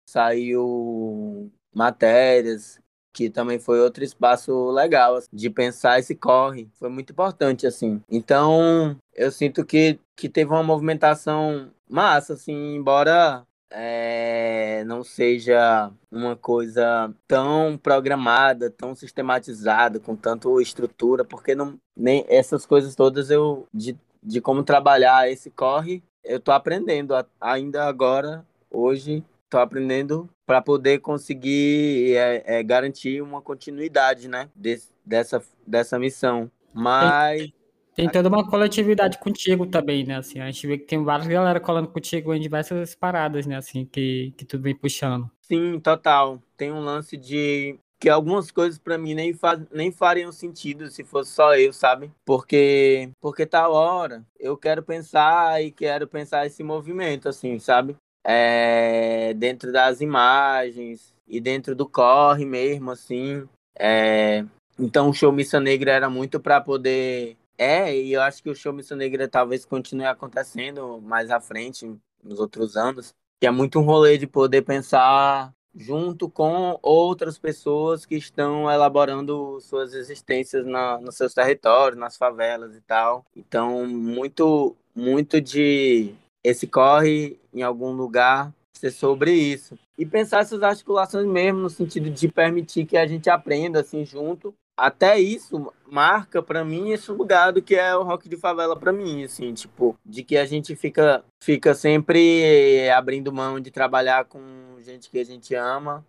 saiu matérias, que também foi outro espaço legal assim, de pensar esse corre. Foi muito importante, assim. Então, eu sinto que, que teve uma movimentação massa, assim, embora é, não seja uma coisa tão programada, tão sistematizada, com tanto estrutura, porque não, nem essas coisas todas eu de, de como trabalhar esse corre, eu tô aprendendo ainda agora, hoje, tô aprendendo para poder conseguir é, é, garantir uma continuidade, né, desse, dessa, dessa missão. Mas tem toda uma coletividade contigo também, né? Assim, a gente vê que tem várias galera colando contigo em diversas paradas, né? Assim, que, que tudo vem puxando. Sim, total. Tem um lance de que algumas coisas para mim nem, faz, nem fariam sentido se fosse só eu, sabe? Porque porque tal hora eu quero pensar e quero pensar esse movimento, assim, sabe? É, dentro das imagens e dentro do corre mesmo, assim. É, então o show Missa Negra era muito para poder. É, e eu acho que o show Missa Negra talvez continue acontecendo mais à frente, nos outros anos. Que é muito um rolê de poder pensar junto com outras pessoas que estão elaborando suas existências na, nos seus territórios, nas favelas e tal. Então, muito, muito de esse corre em algum lugar ser sobre isso. E pensar essas articulações mesmo, no sentido de permitir que a gente aprenda assim junto. Até isso marca para mim esse lugar do que é o rock de favela para mim, assim, tipo, de que a gente fica fica sempre abrindo mão de trabalhar com gente que a gente ama,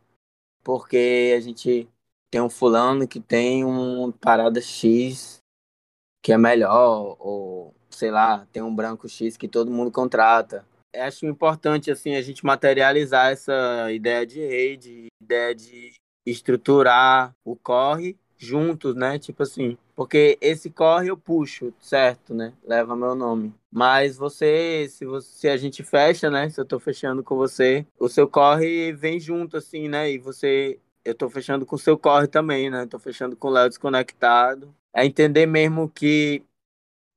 porque a gente tem um fulano que tem uma parada X que é melhor, ou sei lá, tem um branco X que todo mundo contrata. Acho importante assim a gente materializar essa ideia de rede, ideia de estruturar o corre juntos, né? Tipo assim, porque esse corre eu puxo, certo, né? Leva meu nome. Mas você, se você, se a gente fecha, né? Se eu tô fechando com você, o seu corre vem junto, assim, né? E você, eu tô fechando com o seu corre também, né? Tô fechando com o Léo desconectado. É entender mesmo que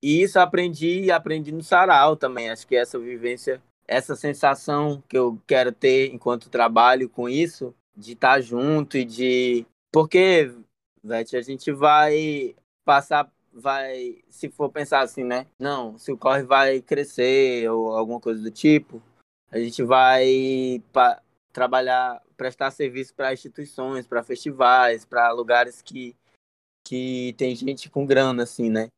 e isso aprendi e aprendi no sarau também. Acho que essa vivência, essa sensação que eu quero ter enquanto trabalho com isso, de estar junto e de porque, Vete, a gente vai passar, vai, se for pensar assim, né? Não, se o corre vai crescer ou alguma coisa do tipo, a gente vai pa, trabalhar, prestar serviço para instituições, para festivais, para lugares que, que tem gente com grana, assim, né?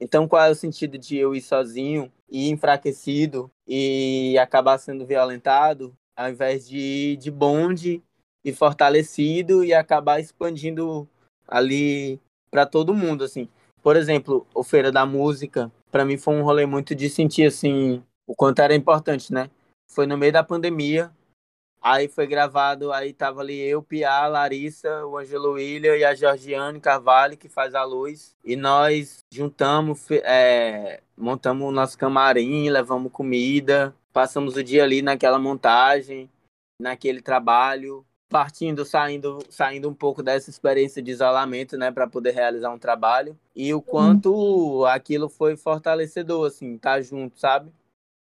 Então, qual é o sentido de eu ir sozinho e enfraquecido e acabar sendo violentado, ao invés de ir de bonde e fortalecido e acabar expandindo ali para todo mundo, assim. Por exemplo, o Feira da Música, para mim foi um rolê muito de sentir, assim, o quanto era importante, né? Foi no meio da pandemia, aí foi gravado, aí tava ali eu, Pia, Larissa, o Angelo William e a Georgiane Carvalho, que faz a luz, e nós juntamos, é, montamos o nosso camarim, levamos comida, passamos o dia ali naquela montagem, naquele trabalho, partindo, saindo, saindo um pouco dessa experiência de isolamento, né, para poder realizar um trabalho. E o quanto aquilo foi fortalecedor, assim, tá junto, sabe?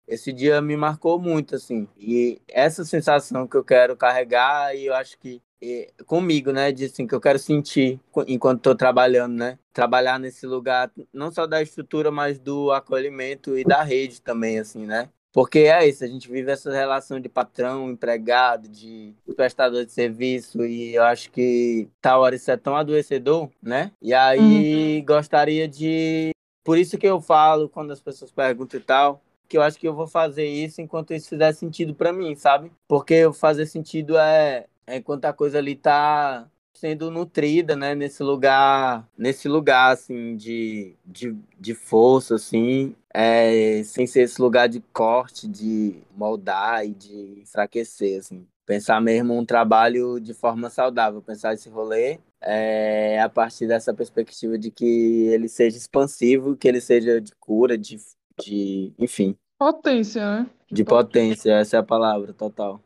Esse dia me marcou muito, assim, e essa sensação que eu quero carregar e eu acho que e, comigo, né, de assim que eu quero sentir enquanto estou trabalhando, né, trabalhar nesse lugar não só da estrutura, mas do acolhimento e da rede também, assim, né? Porque é isso, a gente vive essa relação de patrão, empregado, de prestador de serviço, e eu acho que tal hora isso é tão adoecedor, né? E aí uhum. gostaria de. Por isso que eu falo, quando as pessoas perguntam e tal, que eu acho que eu vou fazer isso enquanto isso fizer sentido para mim, sabe? Porque fazer sentido é, é enquanto a coisa ali tá sendo nutrida, né, nesse lugar, nesse lugar, assim, de, de, de força, assim, é, sem ser esse lugar de corte, de moldar e de enfraquecer, assim. Pensar mesmo um trabalho de forma saudável, pensar esse rolê é, a partir dessa perspectiva de que ele seja expansivo, que ele seja de cura, de, de enfim. Potência, né? De, de potência, essa é a palavra, total.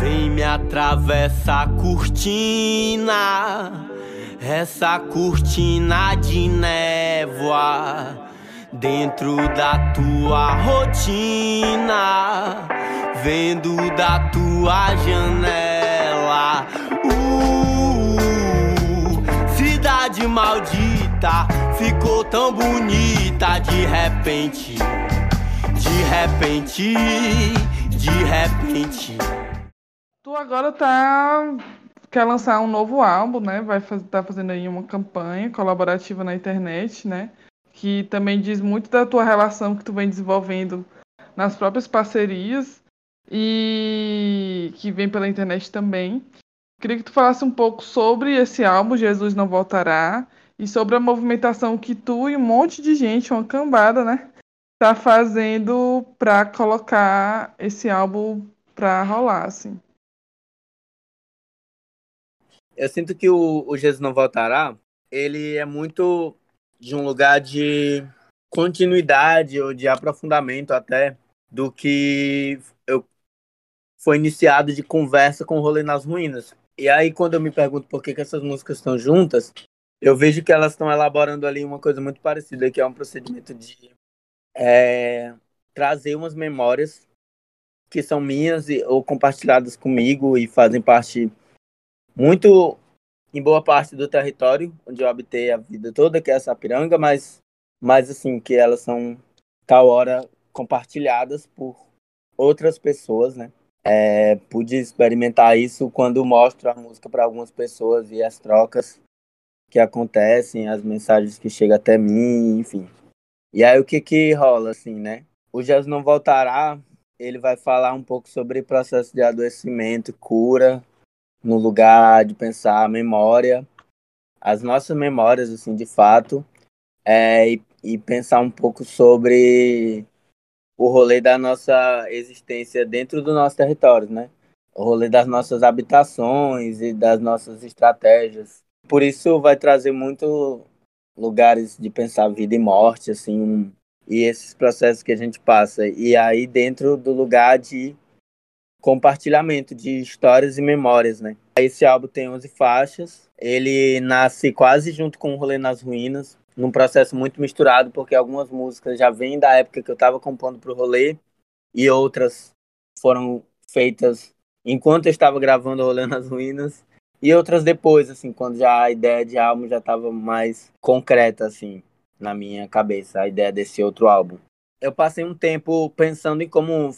Vem me atravessa a cortina, essa cortina de névoa, dentro da tua rotina, vendo da tua janela. Uh, cidade maldita, ficou tão bonita de repente, de repente, de repente. Tu agora tá quer lançar um novo álbum, né? Vai fazer, tá fazendo aí uma campanha colaborativa na internet, né? Que também diz muito da tua relação que tu vem desenvolvendo nas próprias parcerias. e que vem pela internet também. Queria que tu falasse um pouco sobre esse álbum Jesus Não Voltará e sobre a movimentação que tu e um monte de gente, uma cambada, né, tá fazendo para colocar esse álbum para rolar, assim. Eu sinto que o, o Jesus Não Voltará, ele é muito de um lugar de continuidade ou de aprofundamento até do que eu foi iniciado de conversa com o Rolê nas Ruínas. E aí, quando eu me pergunto por que, que essas músicas estão juntas, eu vejo que elas estão elaborando ali uma coisa muito parecida, que é um procedimento de é, trazer umas memórias que são minhas ou compartilhadas comigo e fazem parte muito, em boa parte do território onde eu habitei a vida toda, que é essa piranga, mas, mas assim, que elas são tal hora compartilhadas por outras pessoas, né? É, pude experimentar isso quando mostro a música para algumas pessoas e as trocas que acontecem, as mensagens que chegam até mim, enfim. E aí o que que rola, assim, né? O Jesus Não Voltará, ele vai falar um pouco sobre processo de adoecimento, cura, no lugar de pensar a memória, as nossas memórias, assim, de fato, é, e, e pensar um pouco sobre o rolê da nossa existência dentro do nosso território, né? O rolê das nossas habitações e das nossas estratégias. Por isso vai trazer muito lugares de pensar vida e morte, assim, e esses processos que a gente passa. E aí dentro do lugar de compartilhamento de histórias e memórias, né? Esse álbum tem 11 faixas. Ele nasce quase junto com o Rolê nas Ruínas num processo muito misturado, porque algumas músicas já vêm da época que eu estava compondo para o rolê e outras foram feitas enquanto eu estava gravando Rolê nas Ruínas e outras depois, assim, quando já a ideia de álbum já estava mais concreta, assim, na minha cabeça, a ideia desse outro álbum. Eu passei um tempo pensando em como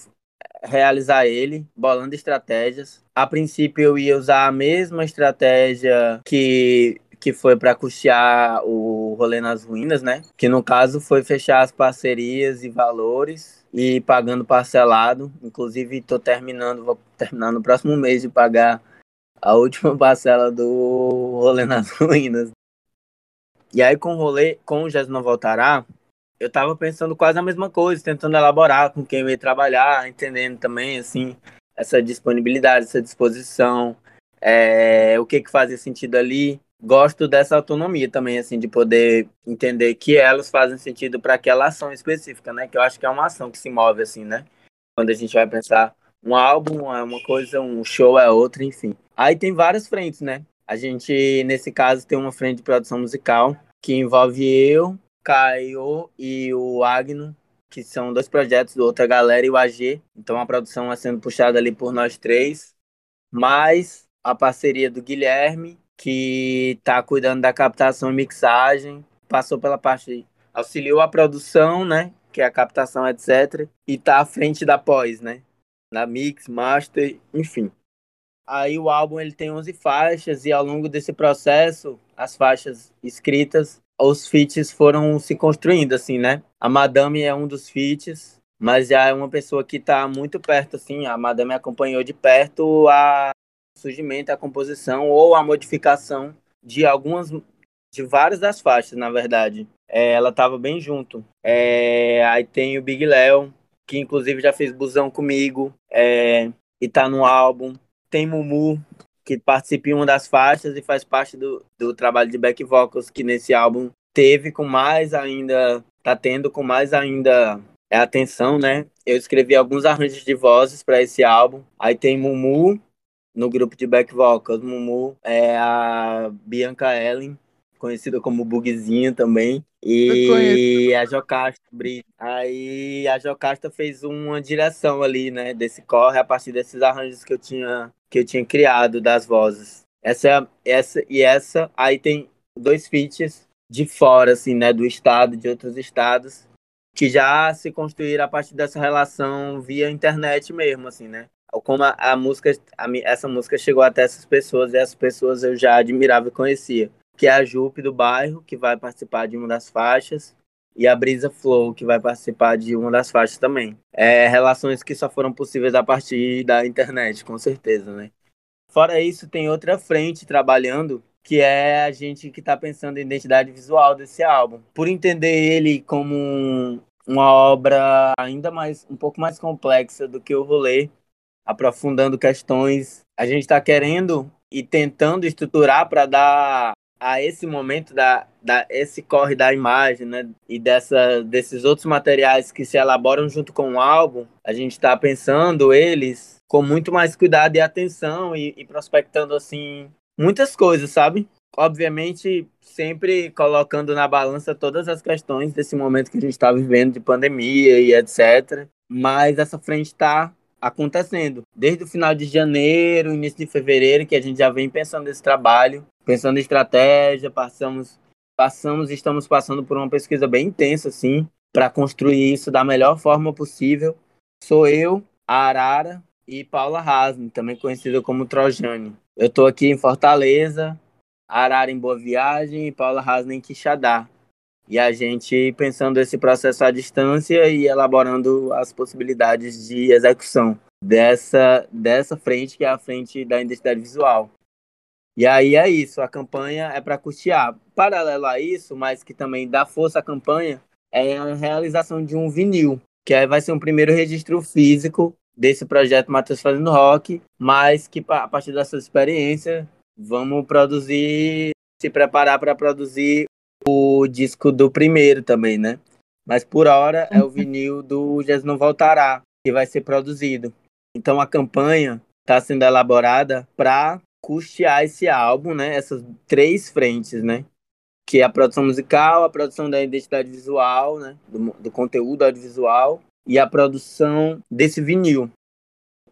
realizar ele, bolando estratégias. A princípio eu ia usar a mesma estratégia que que foi para custear o rolê nas ruínas, né? Que no caso foi fechar as parcerias e valores e pagando parcelado. Inclusive estou terminando, vou terminar no próximo mês de pagar a última *laughs* parcela do rolê nas *laughs* ruínas. E aí com o rolê, com o Jesus não voltará, eu tava pensando quase a mesma coisa, tentando elaborar com quem eu ia trabalhar, entendendo também assim essa disponibilidade, essa disposição, é, o que que fazia sentido ali gosto dessa autonomia também, assim, de poder entender que elas fazem sentido para aquela ação específica, né? Que eu acho que é uma ação que se move, assim, né? Quando a gente vai pensar um álbum é uma coisa, um show é outra, enfim. Aí tem várias frentes, né? A gente, nesse caso, tem uma frente de produção musical que envolve eu, Caio e o Agno, que são dois projetos do Outra Galera e o AG. Então a produção é sendo puxada ali por nós três. Mais a parceria do Guilherme que está cuidando da captação e mixagem, passou pela parte, auxiliou a produção, né, que é a captação, etc, e está à frente da pós, né, na mix, master, enfim. Aí o álbum ele tem 11 faixas e ao longo desse processo, as faixas escritas, os feats foram se construindo assim, né? A Madame é um dos feats, mas já é uma pessoa que está muito perto assim, a Madame acompanhou de perto a surgimento, a composição ou a modificação de algumas, de várias das faixas, na verdade. É, ela estava bem junto. É, aí tem o Big Léo, que inclusive já fez busão comigo é, e tá no álbum. Tem Mumu, que participa em uma das faixas e faz parte do, do trabalho de back vocals que nesse álbum teve com mais ainda, tá tendo com mais ainda é atenção, né? Eu escrevi alguns arranjos de vozes para esse álbum. Aí tem Mumu, no grupo de back vocals. Mumu é a Bianca Ellen, conhecida como Bugzinha também. E a Jocasta Aí a Jocasta fez uma direção ali, né, desse corre a partir desses arranjos que eu tinha que eu tinha criado das vozes. Essa é essa e essa aí tem dois feats de fora assim, né, do estado, de outros estados que já se construíram a partir dessa relação via internet mesmo, assim, né? como a, a música, a, essa música chegou até essas pessoas e essas pessoas eu já admirava e conhecia. Que é a Jupe do bairro, que vai participar de uma das faixas. e a Brisa Flow, que vai participar de uma das faixas também. É, relações que só foram possíveis a partir da internet, com certeza, né? Fora isso, tem outra frente trabalhando, que é a gente que está pensando em identidade visual desse álbum. Por entender ele como um, uma obra ainda mais, um pouco mais complexa do que o rolê, aprofundando questões, a gente está querendo e tentando estruturar para dar a esse momento da, da esse corre da imagem, né, e dessa desses outros materiais que se elaboram junto com o álbum, a gente está pensando eles com muito mais cuidado e atenção e, e prospectando assim muitas coisas, sabe? Obviamente sempre colocando na balança todas as questões desse momento que a gente está vivendo de pandemia e etc. Mas essa frente está acontecendo desde o final de janeiro, início de fevereiro, que a gente já vem pensando nesse trabalho pensando em estratégia, passamos, passamos e estamos passando por uma pesquisa bem intensa, assim, para construir isso da melhor forma possível. Sou eu, a Arara e Paula Rasme, também conhecida como Trojane. Eu estou aqui em Fortaleza, Arara em Boa Viagem e Paula Rasme em Quixadá. E a gente pensando esse processo à distância e elaborando as possibilidades de execução dessa, dessa frente, que é a frente da identidade visual. E aí é isso, a campanha é para custear. Paralelo a isso, mas que também dá força à campanha, é a realização de um vinil, que aí vai ser um primeiro registro físico desse projeto Matheus Fazendo Rock, mas que a partir dessa experiência vamos produzir, se preparar para produzir o disco do primeiro também, né? Mas por hora é o vinil do Jesus Não Voltará, que vai ser produzido. Então a campanha está sendo elaborada para custear esse álbum, né? Essas três frentes, né? Que é a produção musical, a produção da identidade visual, né? Do, do conteúdo audiovisual e a produção desse vinil.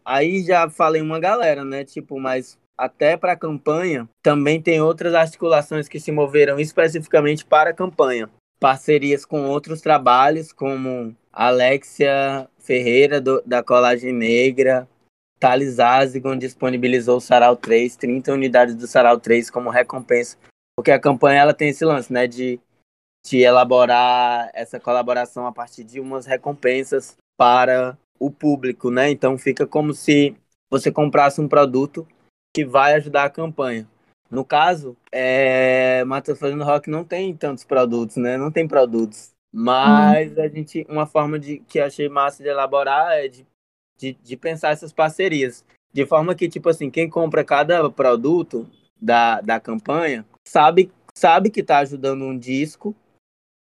Aí já falei uma galera, né? Tipo, mas até para a campanha também tem outras articulações que se moveram especificamente para a campanha. Parcerias com outros trabalhos, como Alexia Ferreira, do, da Colagem Negra, Thales Azigon disponibilizou o Sarau 3, 30 unidades do Sarau 3 como recompensa, porque a campanha ela tem esse lance, né, de, de elaborar essa colaboração a partir de umas recompensas para o público, né? Então fica como se você comprasse um produto que vai ajudar a campanha. No caso, é, Matheus Fazendo Rock não tem tantos produtos, né? Não tem produtos. Mas hum. a gente, uma forma de que achei massa de elaborar é de de, de pensar essas parcerias. De forma que, tipo assim, quem compra cada produto da, da campanha sabe, sabe que está ajudando um disco,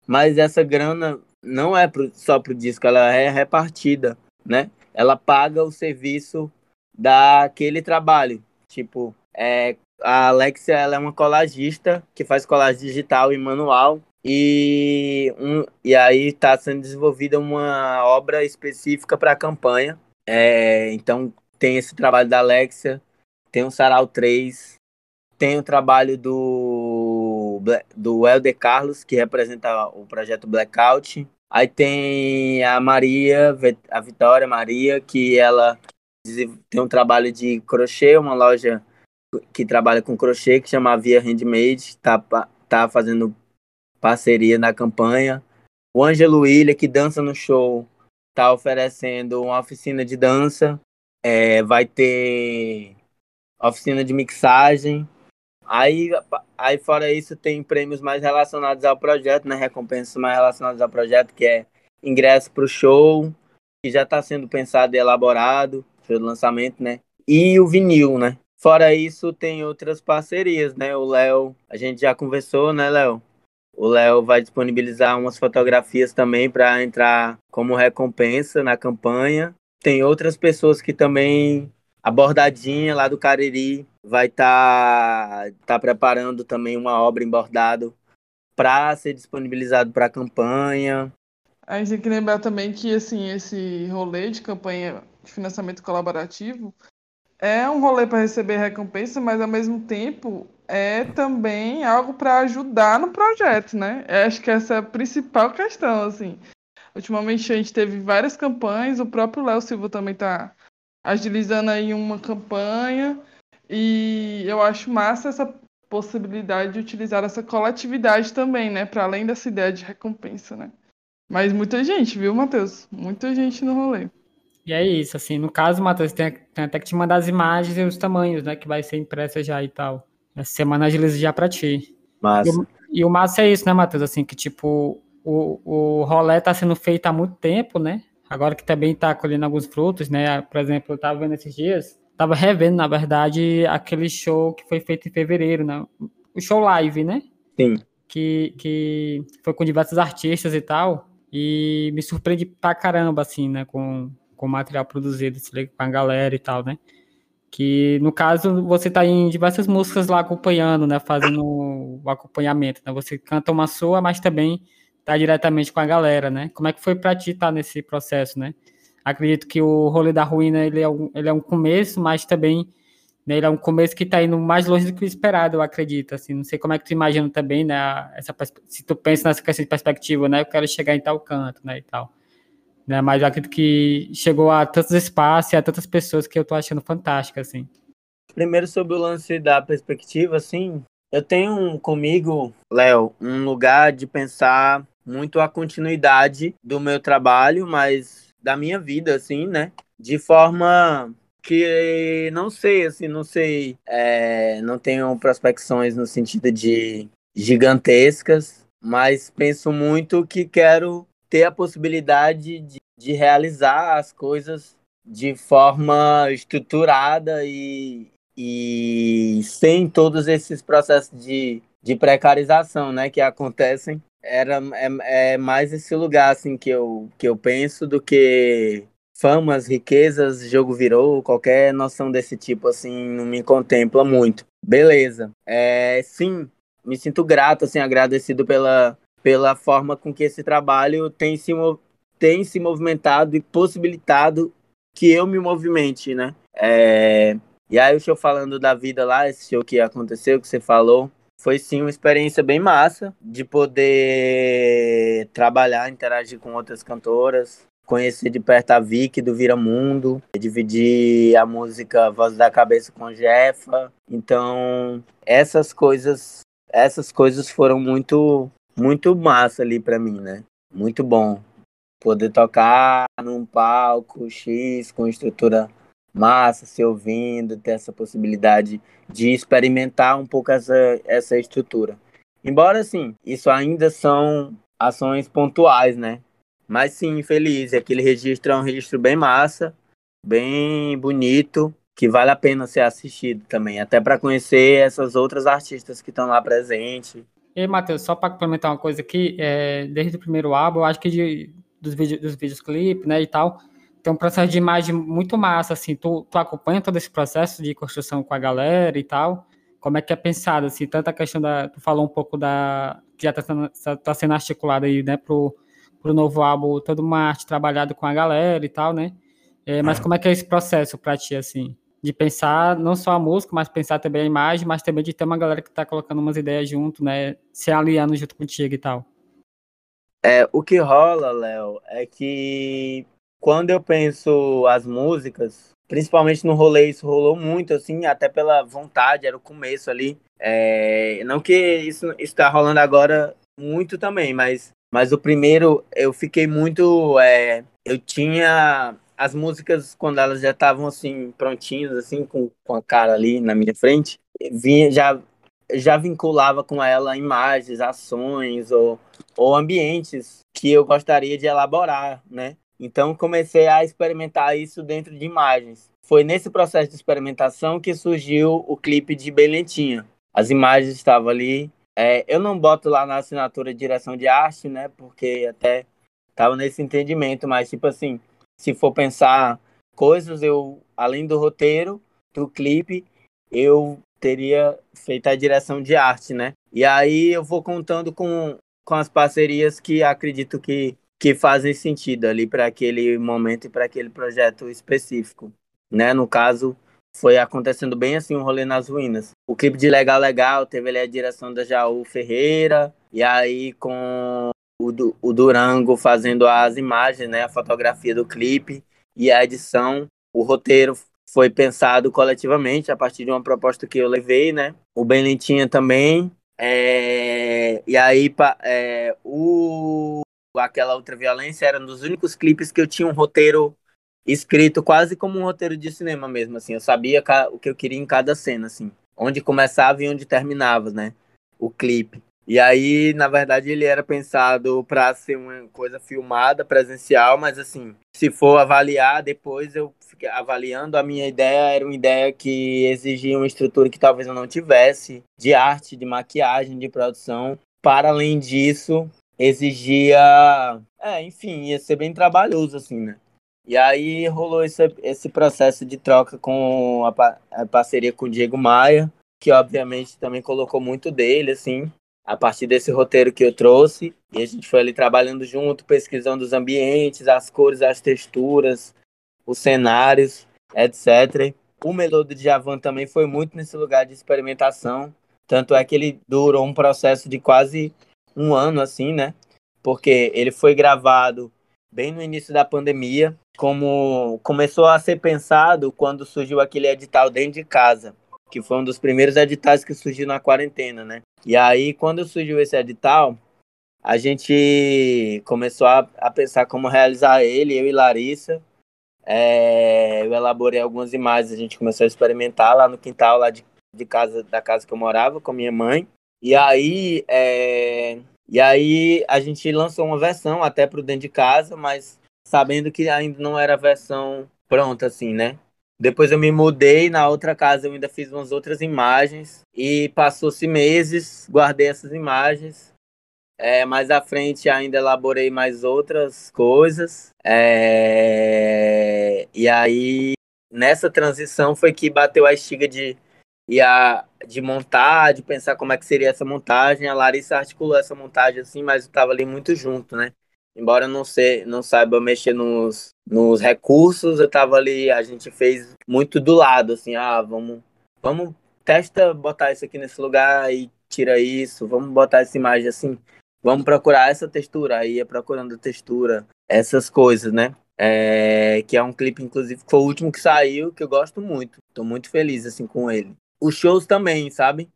mas essa grana não é pro, só para o disco, ela é repartida, né? Ela paga o serviço daquele trabalho. Tipo, é, a Alexia ela é uma colagista que faz colagem digital e manual. E, um, e aí está sendo desenvolvida uma obra específica para a campanha é, então tem esse trabalho da Alexia, tem o Sarau 3, tem o trabalho do, do Helder Carlos, que representa o projeto Blackout. Aí tem a Maria, a Vitória Maria, que ela tem um trabalho de crochê, uma loja que trabalha com crochê, que chama Via Handmade, tá, tá fazendo parceria na campanha. O Ângelo William, que dança no show está oferecendo uma oficina de dança, é, vai ter oficina de mixagem. Aí, aí, fora isso, tem prêmios mais relacionados ao projeto, né? Recompensas mais relacionadas ao projeto, que é ingresso para o show, que já está sendo pensado e elaborado, show lançamento, né? E o vinil, né? Fora isso, tem outras parcerias, né? O Léo, a gente já conversou, né, Léo? O Léo vai disponibilizar umas fotografias também para entrar como recompensa na campanha. Tem outras pessoas que também a bordadinha lá do Cariri vai estar tá, tá preparando também uma obra em bordado para ser disponibilizado para a campanha. A gente tem que lembrar também que assim esse rolê de campanha de financiamento colaborativo é um rolê para receber recompensa, mas ao mesmo tempo é também algo para ajudar no projeto, né? Eu acho que essa é a principal questão, assim. Ultimamente a gente teve várias campanhas, o próprio Léo Silva também está agilizando aí uma campanha e eu acho massa essa possibilidade de utilizar essa coletividade também, né? Para além dessa ideia de recompensa, né? Mas muita gente, viu, Matheus? Muita gente no rolê. E é isso, assim, no caso, Matheus, tem, tem, até que te mandar as imagens e os tamanhos, né, que vai ser impressa já e tal. Essa semana agiliza já pra ti. Massa. E o, e o massa é isso, né, Matheus, assim, que tipo, o, o rolê tá sendo feito há muito tempo, né, agora que também tá colhendo alguns frutos, né, por exemplo, eu tava vendo esses dias, tava revendo, na verdade, aquele show que foi feito em fevereiro, né, o show live, né? Sim. Que, que foi com diversos artistas e tal, e me surpreendi pra caramba, assim, né, com, com o material produzido, com a galera e tal, né? Que, no caso, você tá em diversas músicas lá acompanhando, né, fazendo o acompanhamento, né? Você canta uma sua, mas também tá diretamente com a galera, né? Como é que foi pra ti estar tá nesse processo, né? Acredito que o rolê da ruína, ele é um, ele é um começo, mas também né, ele é um começo que está indo mais longe do que o esperado, eu acredito. Assim, não sei como é que tu imagina também, né? Essa, se tu pensa nessa questão de perspectiva, né? Eu quero chegar em tal canto, né? E tal. Né, mas eu acredito que chegou a tantos espaços e a tantas pessoas que eu tô achando fantástica, assim. Primeiro sobre o lance da perspectiva, assim, eu tenho comigo, Léo, um lugar de pensar muito a continuidade do meu trabalho, mas da minha vida, assim, né? De forma que não sei, assim, não sei, é, não tenho prospecções no sentido de gigantescas, mas penso muito que quero ter a possibilidade de, de realizar as coisas de forma estruturada e, e sem todos esses processos de, de precarização né, que acontecem. Era, é, é mais esse lugar assim, que, eu, que eu penso do que famas, riquezas, jogo virou, qualquer noção desse tipo, assim, não me contempla muito. Beleza. É, sim, me sinto grato, assim, agradecido pela, pela forma com que esse trabalho tem se, tem se movimentado e possibilitado que eu me movimente, né? É, e aí o show falando da vida lá, esse show que aconteceu, que você falou, foi sim uma experiência bem massa de poder trabalhar, interagir com outras cantoras, conhecer de perto a Vicky do Vira Mundo, dividir a música Voz da Cabeça com Jefa. Então, essas coisas, essas coisas foram muito muito massa ali para mim, né? Muito bom poder tocar num palco X com estrutura massa, se ouvindo, ter essa possibilidade de experimentar um pouco essa, essa estrutura. Embora, assim, isso ainda são ações pontuais, né? Mas sim, feliz. Aquele registro é um registro bem massa, bem bonito, que vale a pena ser assistido também, até para conhecer essas outras artistas que estão lá presentes. E Matheus, só para complementar uma coisa aqui, é, desde o primeiro álbum, eu acho que de, dos, vídeos, dos vídeos clipes, né, e tal, tem um processo de imagem muito massa, assim, tu, tu acompanha todo esse processo de construção com a galera e tal, como é que é pensado, assim, tanta questão da, tu falou um pouco da, que já está tá sendo articulada aí, né, pro para o novo álbum, toda uma arte trabalhada com a galera e tal, né? É, mas como é que é esse processo para ti, assim? De pensar não só a música, mas pensar também a imagem, mas também de ter uma galera que está colocando umas ideias junto, né? Se aliando junto contigo e tal. É, o que rola, Léo, é que quando eu penso as músicas, principalmente no rolê, isso rolou muito, assim, até pela vontade, era o começo ali. É, não que isso está rolando agora muito também, mas mas o primeiro, eu fiquei muito. É, eu tinha as músicas, quando elas já estavam assim, prontinhas, assim, com, com a cara ali na minha frente, vinha, já, já vinculava com ela imagens, ações ou, ou ambientes que eu gostaria de elaborar, né? Então comecei a experimentar isso dentro de imagens. Foi nesse processo de experimentação que surgiu o clipe de Belentinha. As imagens estavam ali, é, eu não boto lá na assinatura de direção de arte, né? Porque até tava nesse entendimento, mas tipo assim, se for pensar coisas, eu, além do roteiro, do clipe, eu teria feito a direção de arte, né? E aí eu vou contando com, com as parcerias que acredito que, que fazem sentido ali para aquele momento e para aquele projeto específico, né? No caso, foi acontecendo bem assim um rolê nas ruínas. O clipe de Legal Legal teve ali a direção da Jaú Ferreira, e aí com o, o Durango fazendo as imagens, né, a fotografia do clipe e a edição. O roteiro foi pensado coletivamente a partir de uma proposta que eu levei, né? O Belentinha também. É... E aí, é... o... aquela outra violência era um dos únicos clipes que eu tinha um roteiro escrito quase como um roteiro de cinema mesmo, assim. Eu sabia o que eu queria em cada cena, assim. Onde começava e onde terminava, né? O clipe. E aí, na verdade, ele era pensado para ser uma coisa filmada, presencial, mas assim, se for avaliar, depois eu fiquei avaliando, a minha ideia era uma ideia que exigia uma estrutura que talvez eu não tivesse, de arte, de maquiagem, de produção. Para além disso, exigia, é, enfim, ia ser bem trabalhoso assim, né? E aí rolou esse, esse processo de troca com a, a parceria com o Diego Maia, que obviamente também colocou muito dele, assim, a partir desse roteiro que eu trouxe. E a gente foi ali trabalhando junto, pesquisando os ambientes, as cores, as texturas, os cenários, etc. O Melô do Djavan também foi muito nesse lugar de experimentação. Tanto é que ele durou um processo de quase um ano, assim, né? Porque ele foi gravado bem no início da pandemia, como começou a ser pensado quando surgiu aquele edital dentro de casa, que foi um dos primeiros editais que surgiu na quarentena, né? E aí, quando surgiu esse edital, a gente começou a, a pensar como realizar ele, eu e Larissa. É, eu elaborei algumas imagens, a gente começou a experimentar lá no quintal lá de, de casa, da casa que eu morava com minha mãe. E aí, é, e aí a gente lançou uma versão até para o dentro de casa, mas sabendo que ainda não era a versão pronta, assim, né? Depois eu me mudei, na outra casa eu ainda fiz umas outras imagens e passou-se meses, guardei essas imagens. É, mais à frente ainda elaborei mais outras coisas. É, e aí, nessa transição foi que bateu a estiga de, de montar, de pensar como é que seria essa montagem. A Larissa articulou essa montagem assim, mas eu estava ali muito junto, né? Embora não, ser, não saiba mexer nos, nos recursos, eu tava ali, a gente fez muito do lado, assim, ah, vamos, vamos, testa botar isso aqui nesse lugar e tira isso, vamos botar essa imagem assim, vamos procurar essa textura, aí ia procurando textura, essas coisas, né? É, que é um clipe, inclusive, que foi o último que saiu, que eu gosto muito. Tô muito feliz, assim, com ele. Os shows também, sabe?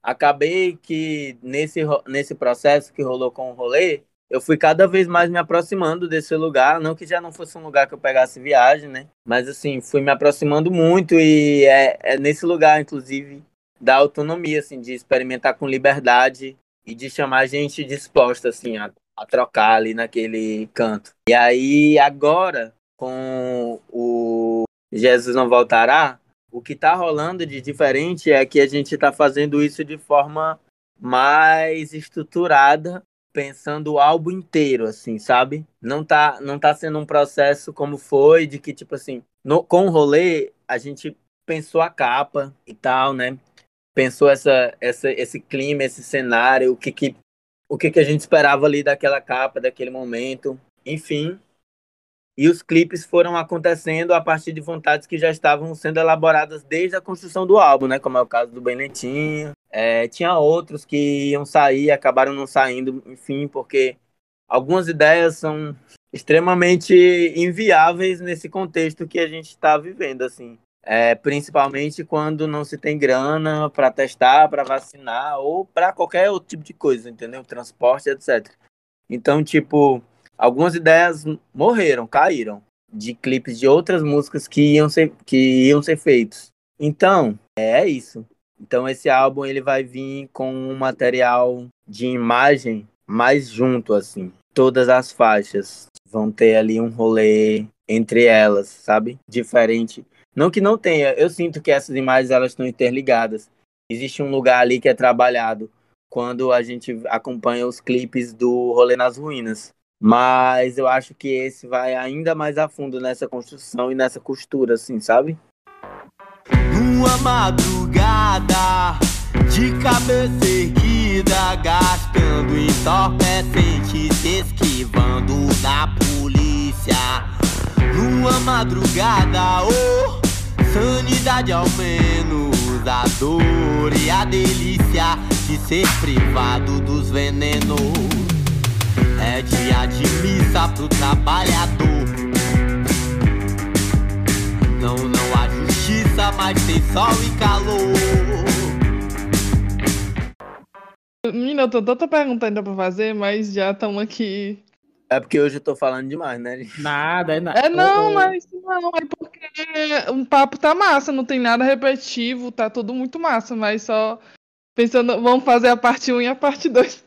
Acabei que nesse, nesse processo que rolou com o rolê, eu fui cada vez mais me aproximando desse lugar, não que já não fosse um lugar que eu pegasse viagem, né? Mas assim, fui me aproximando muito e é, é nesse lugar, inclusive, da autonomia, assim, de experimentar com liberdade e de chamar gente disposta, assim, a, a trocar ali naquele canto. E aí, agora, com o Jesus Não Voltará, o que tá rolando de diferente é que a gente tá fazendo isso de forma mais estruturada pensando o álbum inteiro, assim, sabe? Não tá, não tá sendo um processo como foi, de que, tipo assim, no, com o rolê, a gente pensou a capa e tal, né? Pensou essa, essa, esse clima, esse cenário, o que que, o que que a gente esperava ali daquela capa, daquele momento, enfim. E os clipes foram acontecendo a partir de vontades que já estavam sendo elaboradas desde a construção do álbum, né? Como é o caso do Benetinho, é, tinha outros que iam sair, acabaram não saindo, enfim, porque algumas ideias são extremamente inviáveis nesse contexto que a gente está vivendo, assim. É, principalmente quando não se tem grana para testar, para vacinar ou para qualquer outro tipo de coisa, entendeu? Transporte, etc. Então, tipo, algumas ideias morreram, caíram de clipes de outras músicas que iam ser, que iam ser feitos. Então, é isso. Então esse álbum ele vai vir com um material de imagem mais junto assim. Todas as faixas vão ter ali um rolê entre elas, sabe? Diferente. Não que não tenha, eu sinto que essas imagens elas estão interligadas. Existe um lugar ali que é trabalhado quando a gente acompanha os clipes do Rolê nas Ruínas. Mas eu acho que esse vai ainda mais a fundo nessa construção e nessa costura, assim, sabe? Numa madrugada, de cabeça erguida, gastando entorpecentes, esquivando da polícia. Numa madrugada, oh, sanidade ao menos, a dor e a delícia de ser privado dos venenos. É dia de missa pro trabalhador. Não, não há justiça mais ter sol e calor. Menina, eu tô tanta pergunta ainda pra fazer, mas já estamos aqui. É porque hoje eu tô falando demais, né? Nada, é nada. É não, mas não, é porque o papo tá massa, não tem nada repetitivo, tá tudo muito massa, mas só pensando, vamos fazer a parte 1 e a parte 2.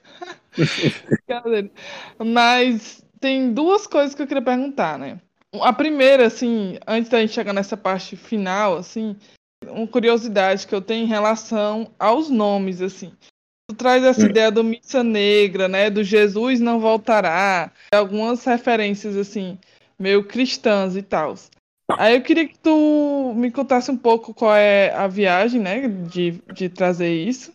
Mas tem duas coisas que eu queria perguntar, né? A primeira, assim, antes da gente chegar nessa parte final, assim, uma curiosidade que eu tenho em relação aos nomes, assim. Tu traz essa hum. ideia do missa negra, né? Do Jesus não voltará. Algumas referências, assim, meio cristãs e tal. Aí eu queria que tu me contasse um pouco qual é a viagem, né? De, de trazer isso.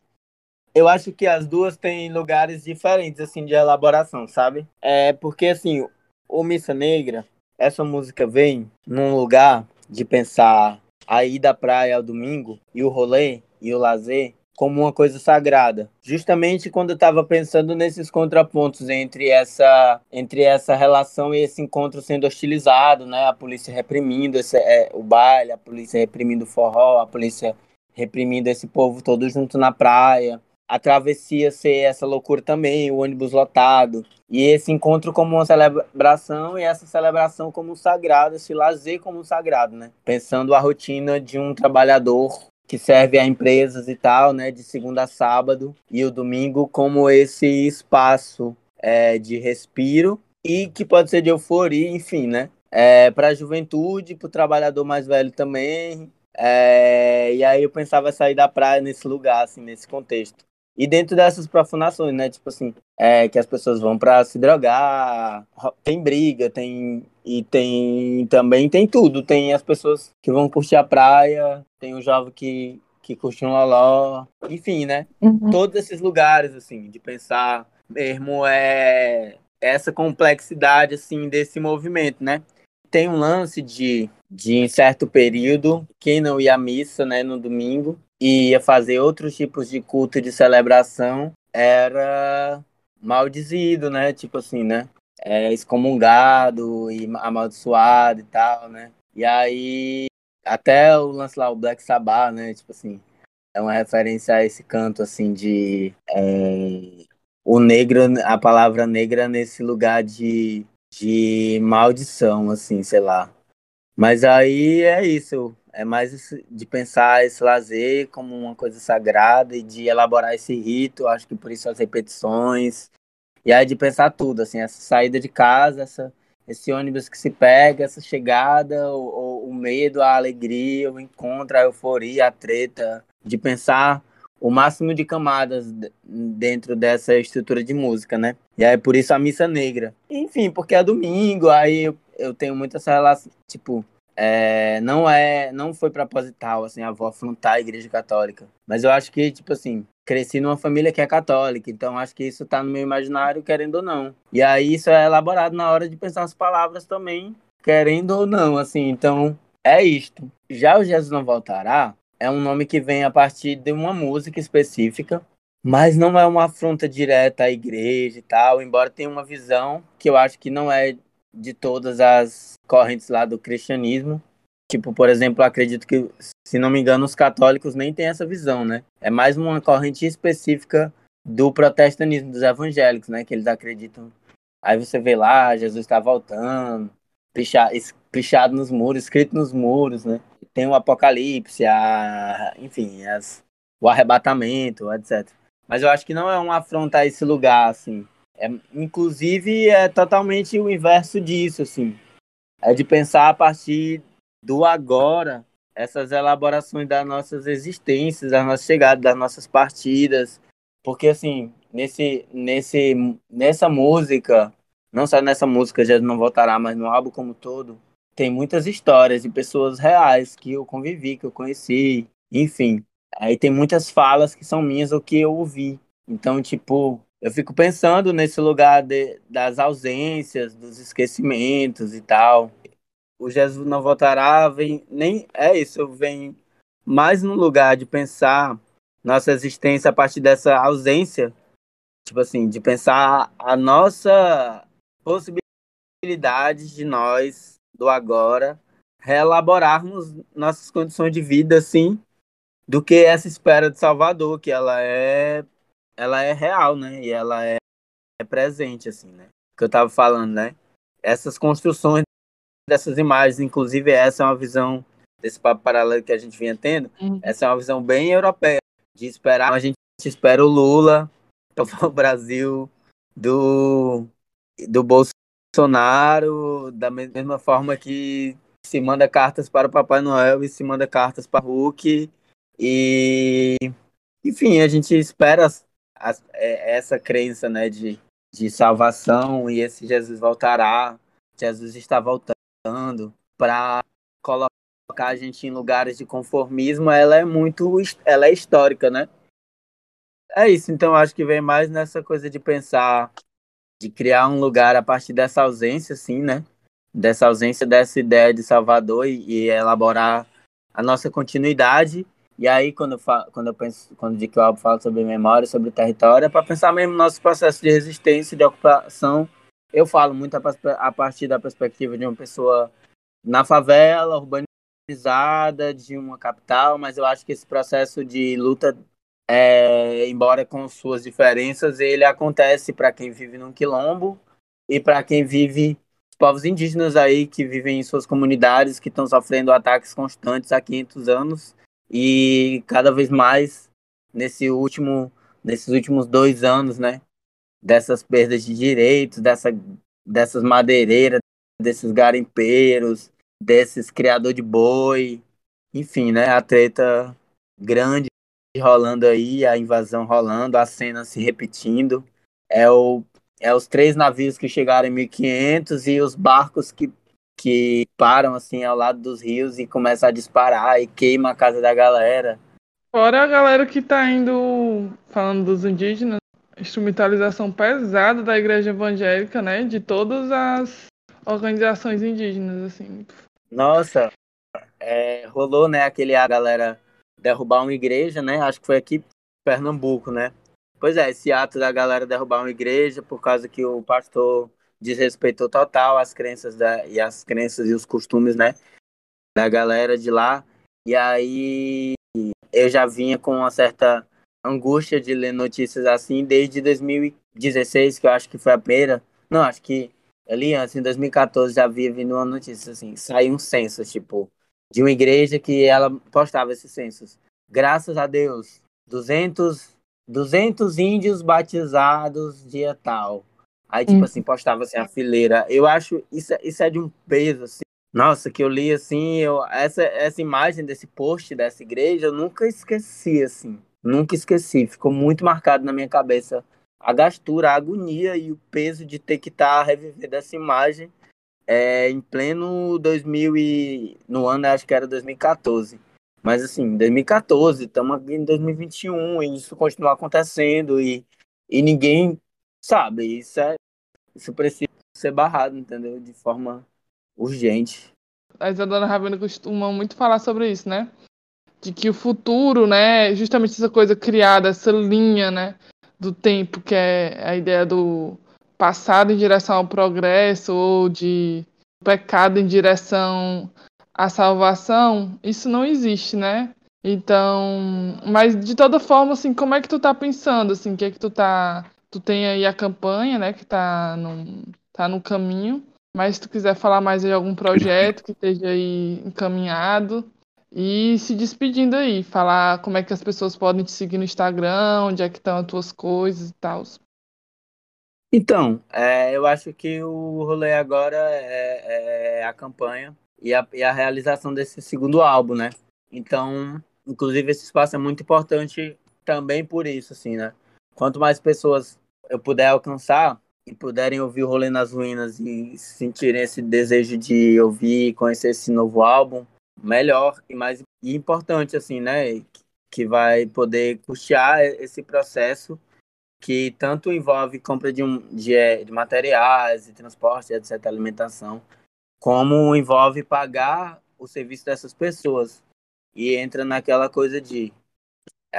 Eu acho que as duas têm lugares diferentes, assim, de elaboração, sabe? É porque, assim, o Missa Negra, essa música vem num lugar de pensar a ida à praia ao domingo e o rolê e o lazer como uma coisa sagrada. Justamente quando eu estava pensando nesses contrapontos entre essa, entre essa relação e esse encontro sendo hostilizado, né? A polícia reprimindo esse, é, o baile, a polícia reprimindo o forró, a polícia reprimindo esse povo todo junto na praia. A travessia ser essa loucura também, o ônibus lotado. E esse encontro como uma celebração e essa celebração como um sagrado, esse lazer como um sagrado, né? Pensando a rotina de um trabalhador que serve a empresas e tal, né, de segunda a sábado, e o domingo como esse espaço é, de respiro e que pode ser de euforia, enfim, né, é, para a juventude, para o trabalhador mais velho também. É, e aí eu pensava sair da praia nesse lugar, assim, nesse contexto. E dentro dessas profunações, né? Tipo assim, é, que as pessoas vão para se drogar, tem briga, tem. E tem também tem tudo. Tem as pessoas que vão curtir a praia, tem o jovem que, que curte um loló, enfim, né? Uhum. Todos esses lugares, assim, de pensar mesmo é essa complexidade, assim, desse movimento, né? Tem um lance de, de em certo período, quem não ia à missa, né, no domingo, e ia fazer outros tipos de culto de celebração, era maldizido, né? Tipo assim, né? É, excomungado e amaldiçoado e tal, né? E aí, até o lance lá, o Black Sabbath, né? Tipo assim, é uma referência a esse canto, assim, de... É, o negro, a palavra negra nesse lugar de, de maldição, assim, sei lá. Mas aí é isso, é mais de pensar esse lazer como uma coisa sagrada e de elaborar esse rito, acho que por isso as repetições. E aí de pensar tudo, assim, essa saída de casa, essa, esse ônibus que se pega, essa chegada, o, o medo, a alegria, o encontro, a euforia, a treta, de pensar o máximo de camadas dentro dessa estrutura de música, né? E aí por isso a missa negra. Enfim, porque é domingo, aí eu, eu tenho muito essa relação, tipo, é, não é, não foi proposital, assim, a avó afrontar a igreja católica. Mas eu acho que, tipo assim, cresci numa família que é católica, então acho que isso tá no meu imaginário, querendo ou não. E aí isso é elaborado na hora de pensar as palavras também, querendo ou não, assim, então é isto. Já o Jesus Não Voltará é um nome que vem a partir de uma música específica, mas não é uma afronta direta à igreja e tal, embora tenha uma visão que eu acho que não é de todas as correntes lá do cristianismo. Tipo, por exemplo, acredito que, se não me engano, os católicos nem têm essa visão, né? É mais uma corrente específica do protestantismo, dos evangélicos, né? Que eles acreditam. Aí você vê lá, Jesus está voltando, pichado, nos muros, escrito nos muros, né? Tem o Apocalipse, a, enfim, as, o arrebatamento, etc. Mas eu acho que não é um afronta a esse lugar, assim. É, inclusive, é totalmente o inverso disso, assim. É de pensar a partir do agora essas elaborações das nossas existências, das nossas chegadas, das nossas partidas. Porque, assim, nesse, nesse, nessa música, não só nessa música Já Não Voltará, mas no álbum como todo, tem muitas histórias de pessoas reais que eu convivi, que eu conheci, enfim. Aí tem muitas falas que são minhas ou que eu ouvi. Então, tipo, eu fico pensando nesse lugar de, das ausências, dos esquecimentos e tal. O Jesus não voltará, vem nem é isso, vem mais no lugar de pensar nossa existência a partir dessa ausência, tipo assim, de pensar a nossa possibilidade de nós do agora reelaborarmos nossas condições de vida, assim, do que essa espera de Salvador, que ela é, ela é real, né? E ela é, é presente, assim, né? Que eu tava falando, né? Essas construções dessas imagens, inclusive essa é uma visão desse papo paralelo que a gente vinha tendo, uhum. essa é uma visão bem europeia, de esperar, a gente espera o Lula *laughs* o Brasil do, do Bolsonaro, da mesma forma que se manda cartas para o Papai Noel e se manda cartas para o Hulk. E, enfim, a gente espera é, essa crença né, de, de salvação e esse Jesus voltará. Jesus está voltando para colocar a gente em lugares de conformismo. Ela é muito, ela é histórica, né? É isso, então acho que vem mais nessa coisa de pensar, de criar um lugar a partir dessa ausência, assim, né? Dessa ausência dessa ideia de Salvador e, e elaborar a nossa continuidade. E aí, quando eu, falo, quando eu penso, quando digo que o álbum fala sobre memória, sobre território, é para pensar mesmo no nosso processo de resistência, de ocupação. Eu falo muito a, a partir da perspectiva de uma pessoa na favela, urbanizada, de uma capital, mas eu acho que esse processo de luta é, embora com suas diferenças, ele acontece para quem vive num quilombo e para quem vive os povos indígenas aí que vivem em suas comunidades que estão sofrendo ataques constantes há 500 anos e cada vez mais nesse último nesses últimos dois anos, né, dessas perdas de direitos, dessa, dessas madeireiras, desses garimpeiros, desses criador de boi, enfim, né, a treta grande rolando aí, a invasão rolando, a cena se repetindo. É, o, é os três navios que chegaram em 1500 e os barcos que, que param assim ao lado dos rios e começam a disparar e queima a casa da galera. Fora a galera que tá indo, falando dos indígenas, instrumentalização pesada da igreja evangélica, né? De todas as organizações indígenas, assim. Nossa, é, rolou, né, aquele a galera derrubar uma igreja, né? Acho que foi aqui em Pernambuco, né? Pois é, esse ato da galera derrubar uma igreja por causa que o pastor desrespeitou total as crenças da, e as crenças e os costumes, né? Da galera de lá. E aí eu já vinha com uma certa angústia de ler notícias assim desde 2016, que eu acho que foi a primeira. Não, acho que ali antes, em 2014, já havia vindo uma notícia assim, saiu um censo, tipo, de uma igreja que ela postava esses censos. Graças a Deus, 200, 200 índios batizados dia tal. Aí, tipo hum. assim, postava assim a fileira. Eu acho isso, isso é de um peso, assim. Nossa, que eu li assim, eu, essa, essa imagem desse post dessa igreja, eu nunca esqueci, assim. Nunca esqueci. Ficou muito marcado na minha cabeça a gastura, a agonia e o peso de ter que estar tá revivendo essa imagem é, em pleno 2000 e no ano acho que era 2014. Mas assim, 2014, estamos aqui em 2021 e isso continua acontecendo e, e ninguém sabe, isso é isso precisa ser barrado, entendeu? De forma urgente. A Isadora Ravena costuma muito falar sobre isso, né? De que o futuro, né, justamente essa coisa criada, essa linha, né, do tempo, que é a ideia do passado em direção ao progresso ou de pecado em direção à salvação, isso não existe, né? Então, mas de toda forma, assim, como é que tu tá pensando, assim, o que é que tu tá, tu tem aí a campanha, né, que tá no, tá no caminho, mas se tu quiser falar mais de algum projeto que esteja aí encaminhado, e se despedindo aí, falar como é que as pessoas podem te seguir no Instagram, onde é que estão as tuas coisas e tal. Então, é, eu acho que o rolê agora é, é a campanha e a, e a, realização desse segundo álbum, né? Então, inclusive, esse espaço é muito importante também por isso, assim, né? Quanto mais pessoas eu puder alcançar e puderem ouvir o Rolê nas Ruínas e sentirem esse desejo de ouvir e conhecer esse novo álbum, melhor e mais importante, assim, né? Que vai poder custear esse processo que tanto envolve compra de, um, de, é, de materiais, de transporte, etc., alimentação, como envolve pagar o serviço dessas pessoas. E entra naquela coisa de.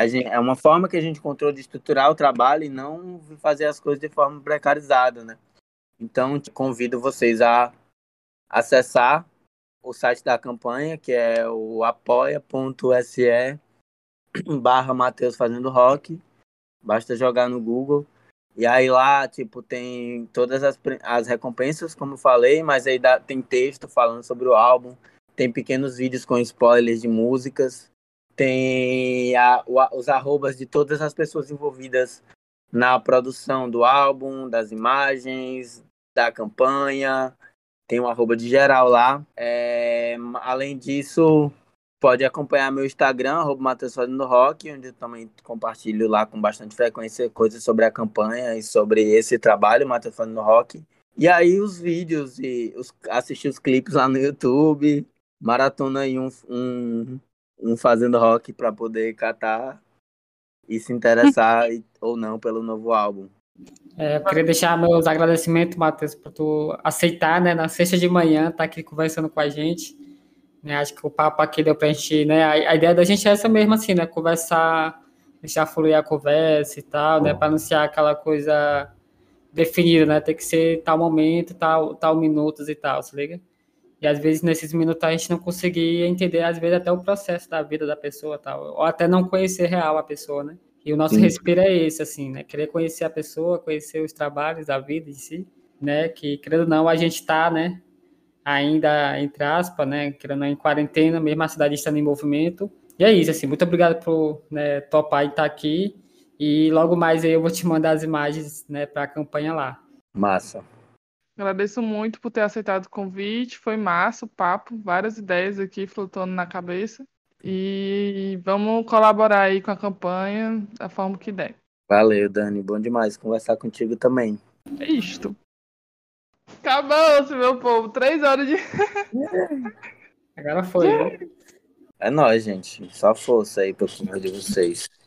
Gente, é uma forma que a gente encontrou de estruturar o trabalho e não fazer as coisas de forma precarizada, né? Então, convido vocês a acessar o site da campanha, que é o apoia.se *clears throat* barra Matheus Fazendo Rock. Basta jogar no Google. E aí lá, tipo, tem todas as, as recompensas, como falei, mas aí dá, tem texto falando sobre o álbum, tem pequenos vídeos com spoilers de músicas, tem a, o, os arrobas de todas as pessoas envolvidas na produção do álbum, das imagens, da campanha, tem um arroba de geral lá. É, além disso, pode acompanhar meu Instagram, arroba Matheus Rock, onde eu também compartilho lá com bastante frequência coisas sobre a campanha e sobre esse trabalho, Matheus Fazendo Rock. E aí os vídeos e os, assistir os clipes lá no YouTube, maratona aí um, um, um Fazendo Rock para poder catar e se interessar *laughs* ou não pelo novo álbum. É, eu queria deixar meus agradecimentos, Matheus, por tu aceitar, né, na sexta de manhã, estar tá aqui conversando com a gente. Né? Acho que o papo aqui deu pra gente, né? A, a, ideia da gente é essa mesmo, assim, né? Conversar, deixar fluir a conversa e tal, né? Para anunciar aquela coisa definida, né? Tem que ser tal momento, tal, tal minutos e tal, se liga? E às vezes nesses minutos a gente não conseguia entender, às vezes, até o processo da vida da pessoa tal, ou até não conhecer real a pessoa, né? E o nosso Sim. respiro é esse, assim, né? Querer conhecer a pessoa, conhecer os trabalhos, a vida em si, né? Que, querendo ou não, a gente está, né? ainda, entre aspas, né, querendo em quarentena, mesmo a cidade estando em movimento. E é isso, assim, muito obrigado por né, topar e estar aqui. E logo mais aí eu vou te mandar as imagens né, para a campanha lá. Massa. Agradeço muito por ter aceitado o convite. Foi massa o papo, várias ideias aqui flutuando na cabeça. E vamos colaborar aí com a campanha da forma que der. Valeu, Dani. Bom demais conversar contigo também. É isto. Acabou-se, meu povo. Três horas de. *laughs* Agora foi. *laughs* Né? É nóis, gente. Só força aí pro final de vocês.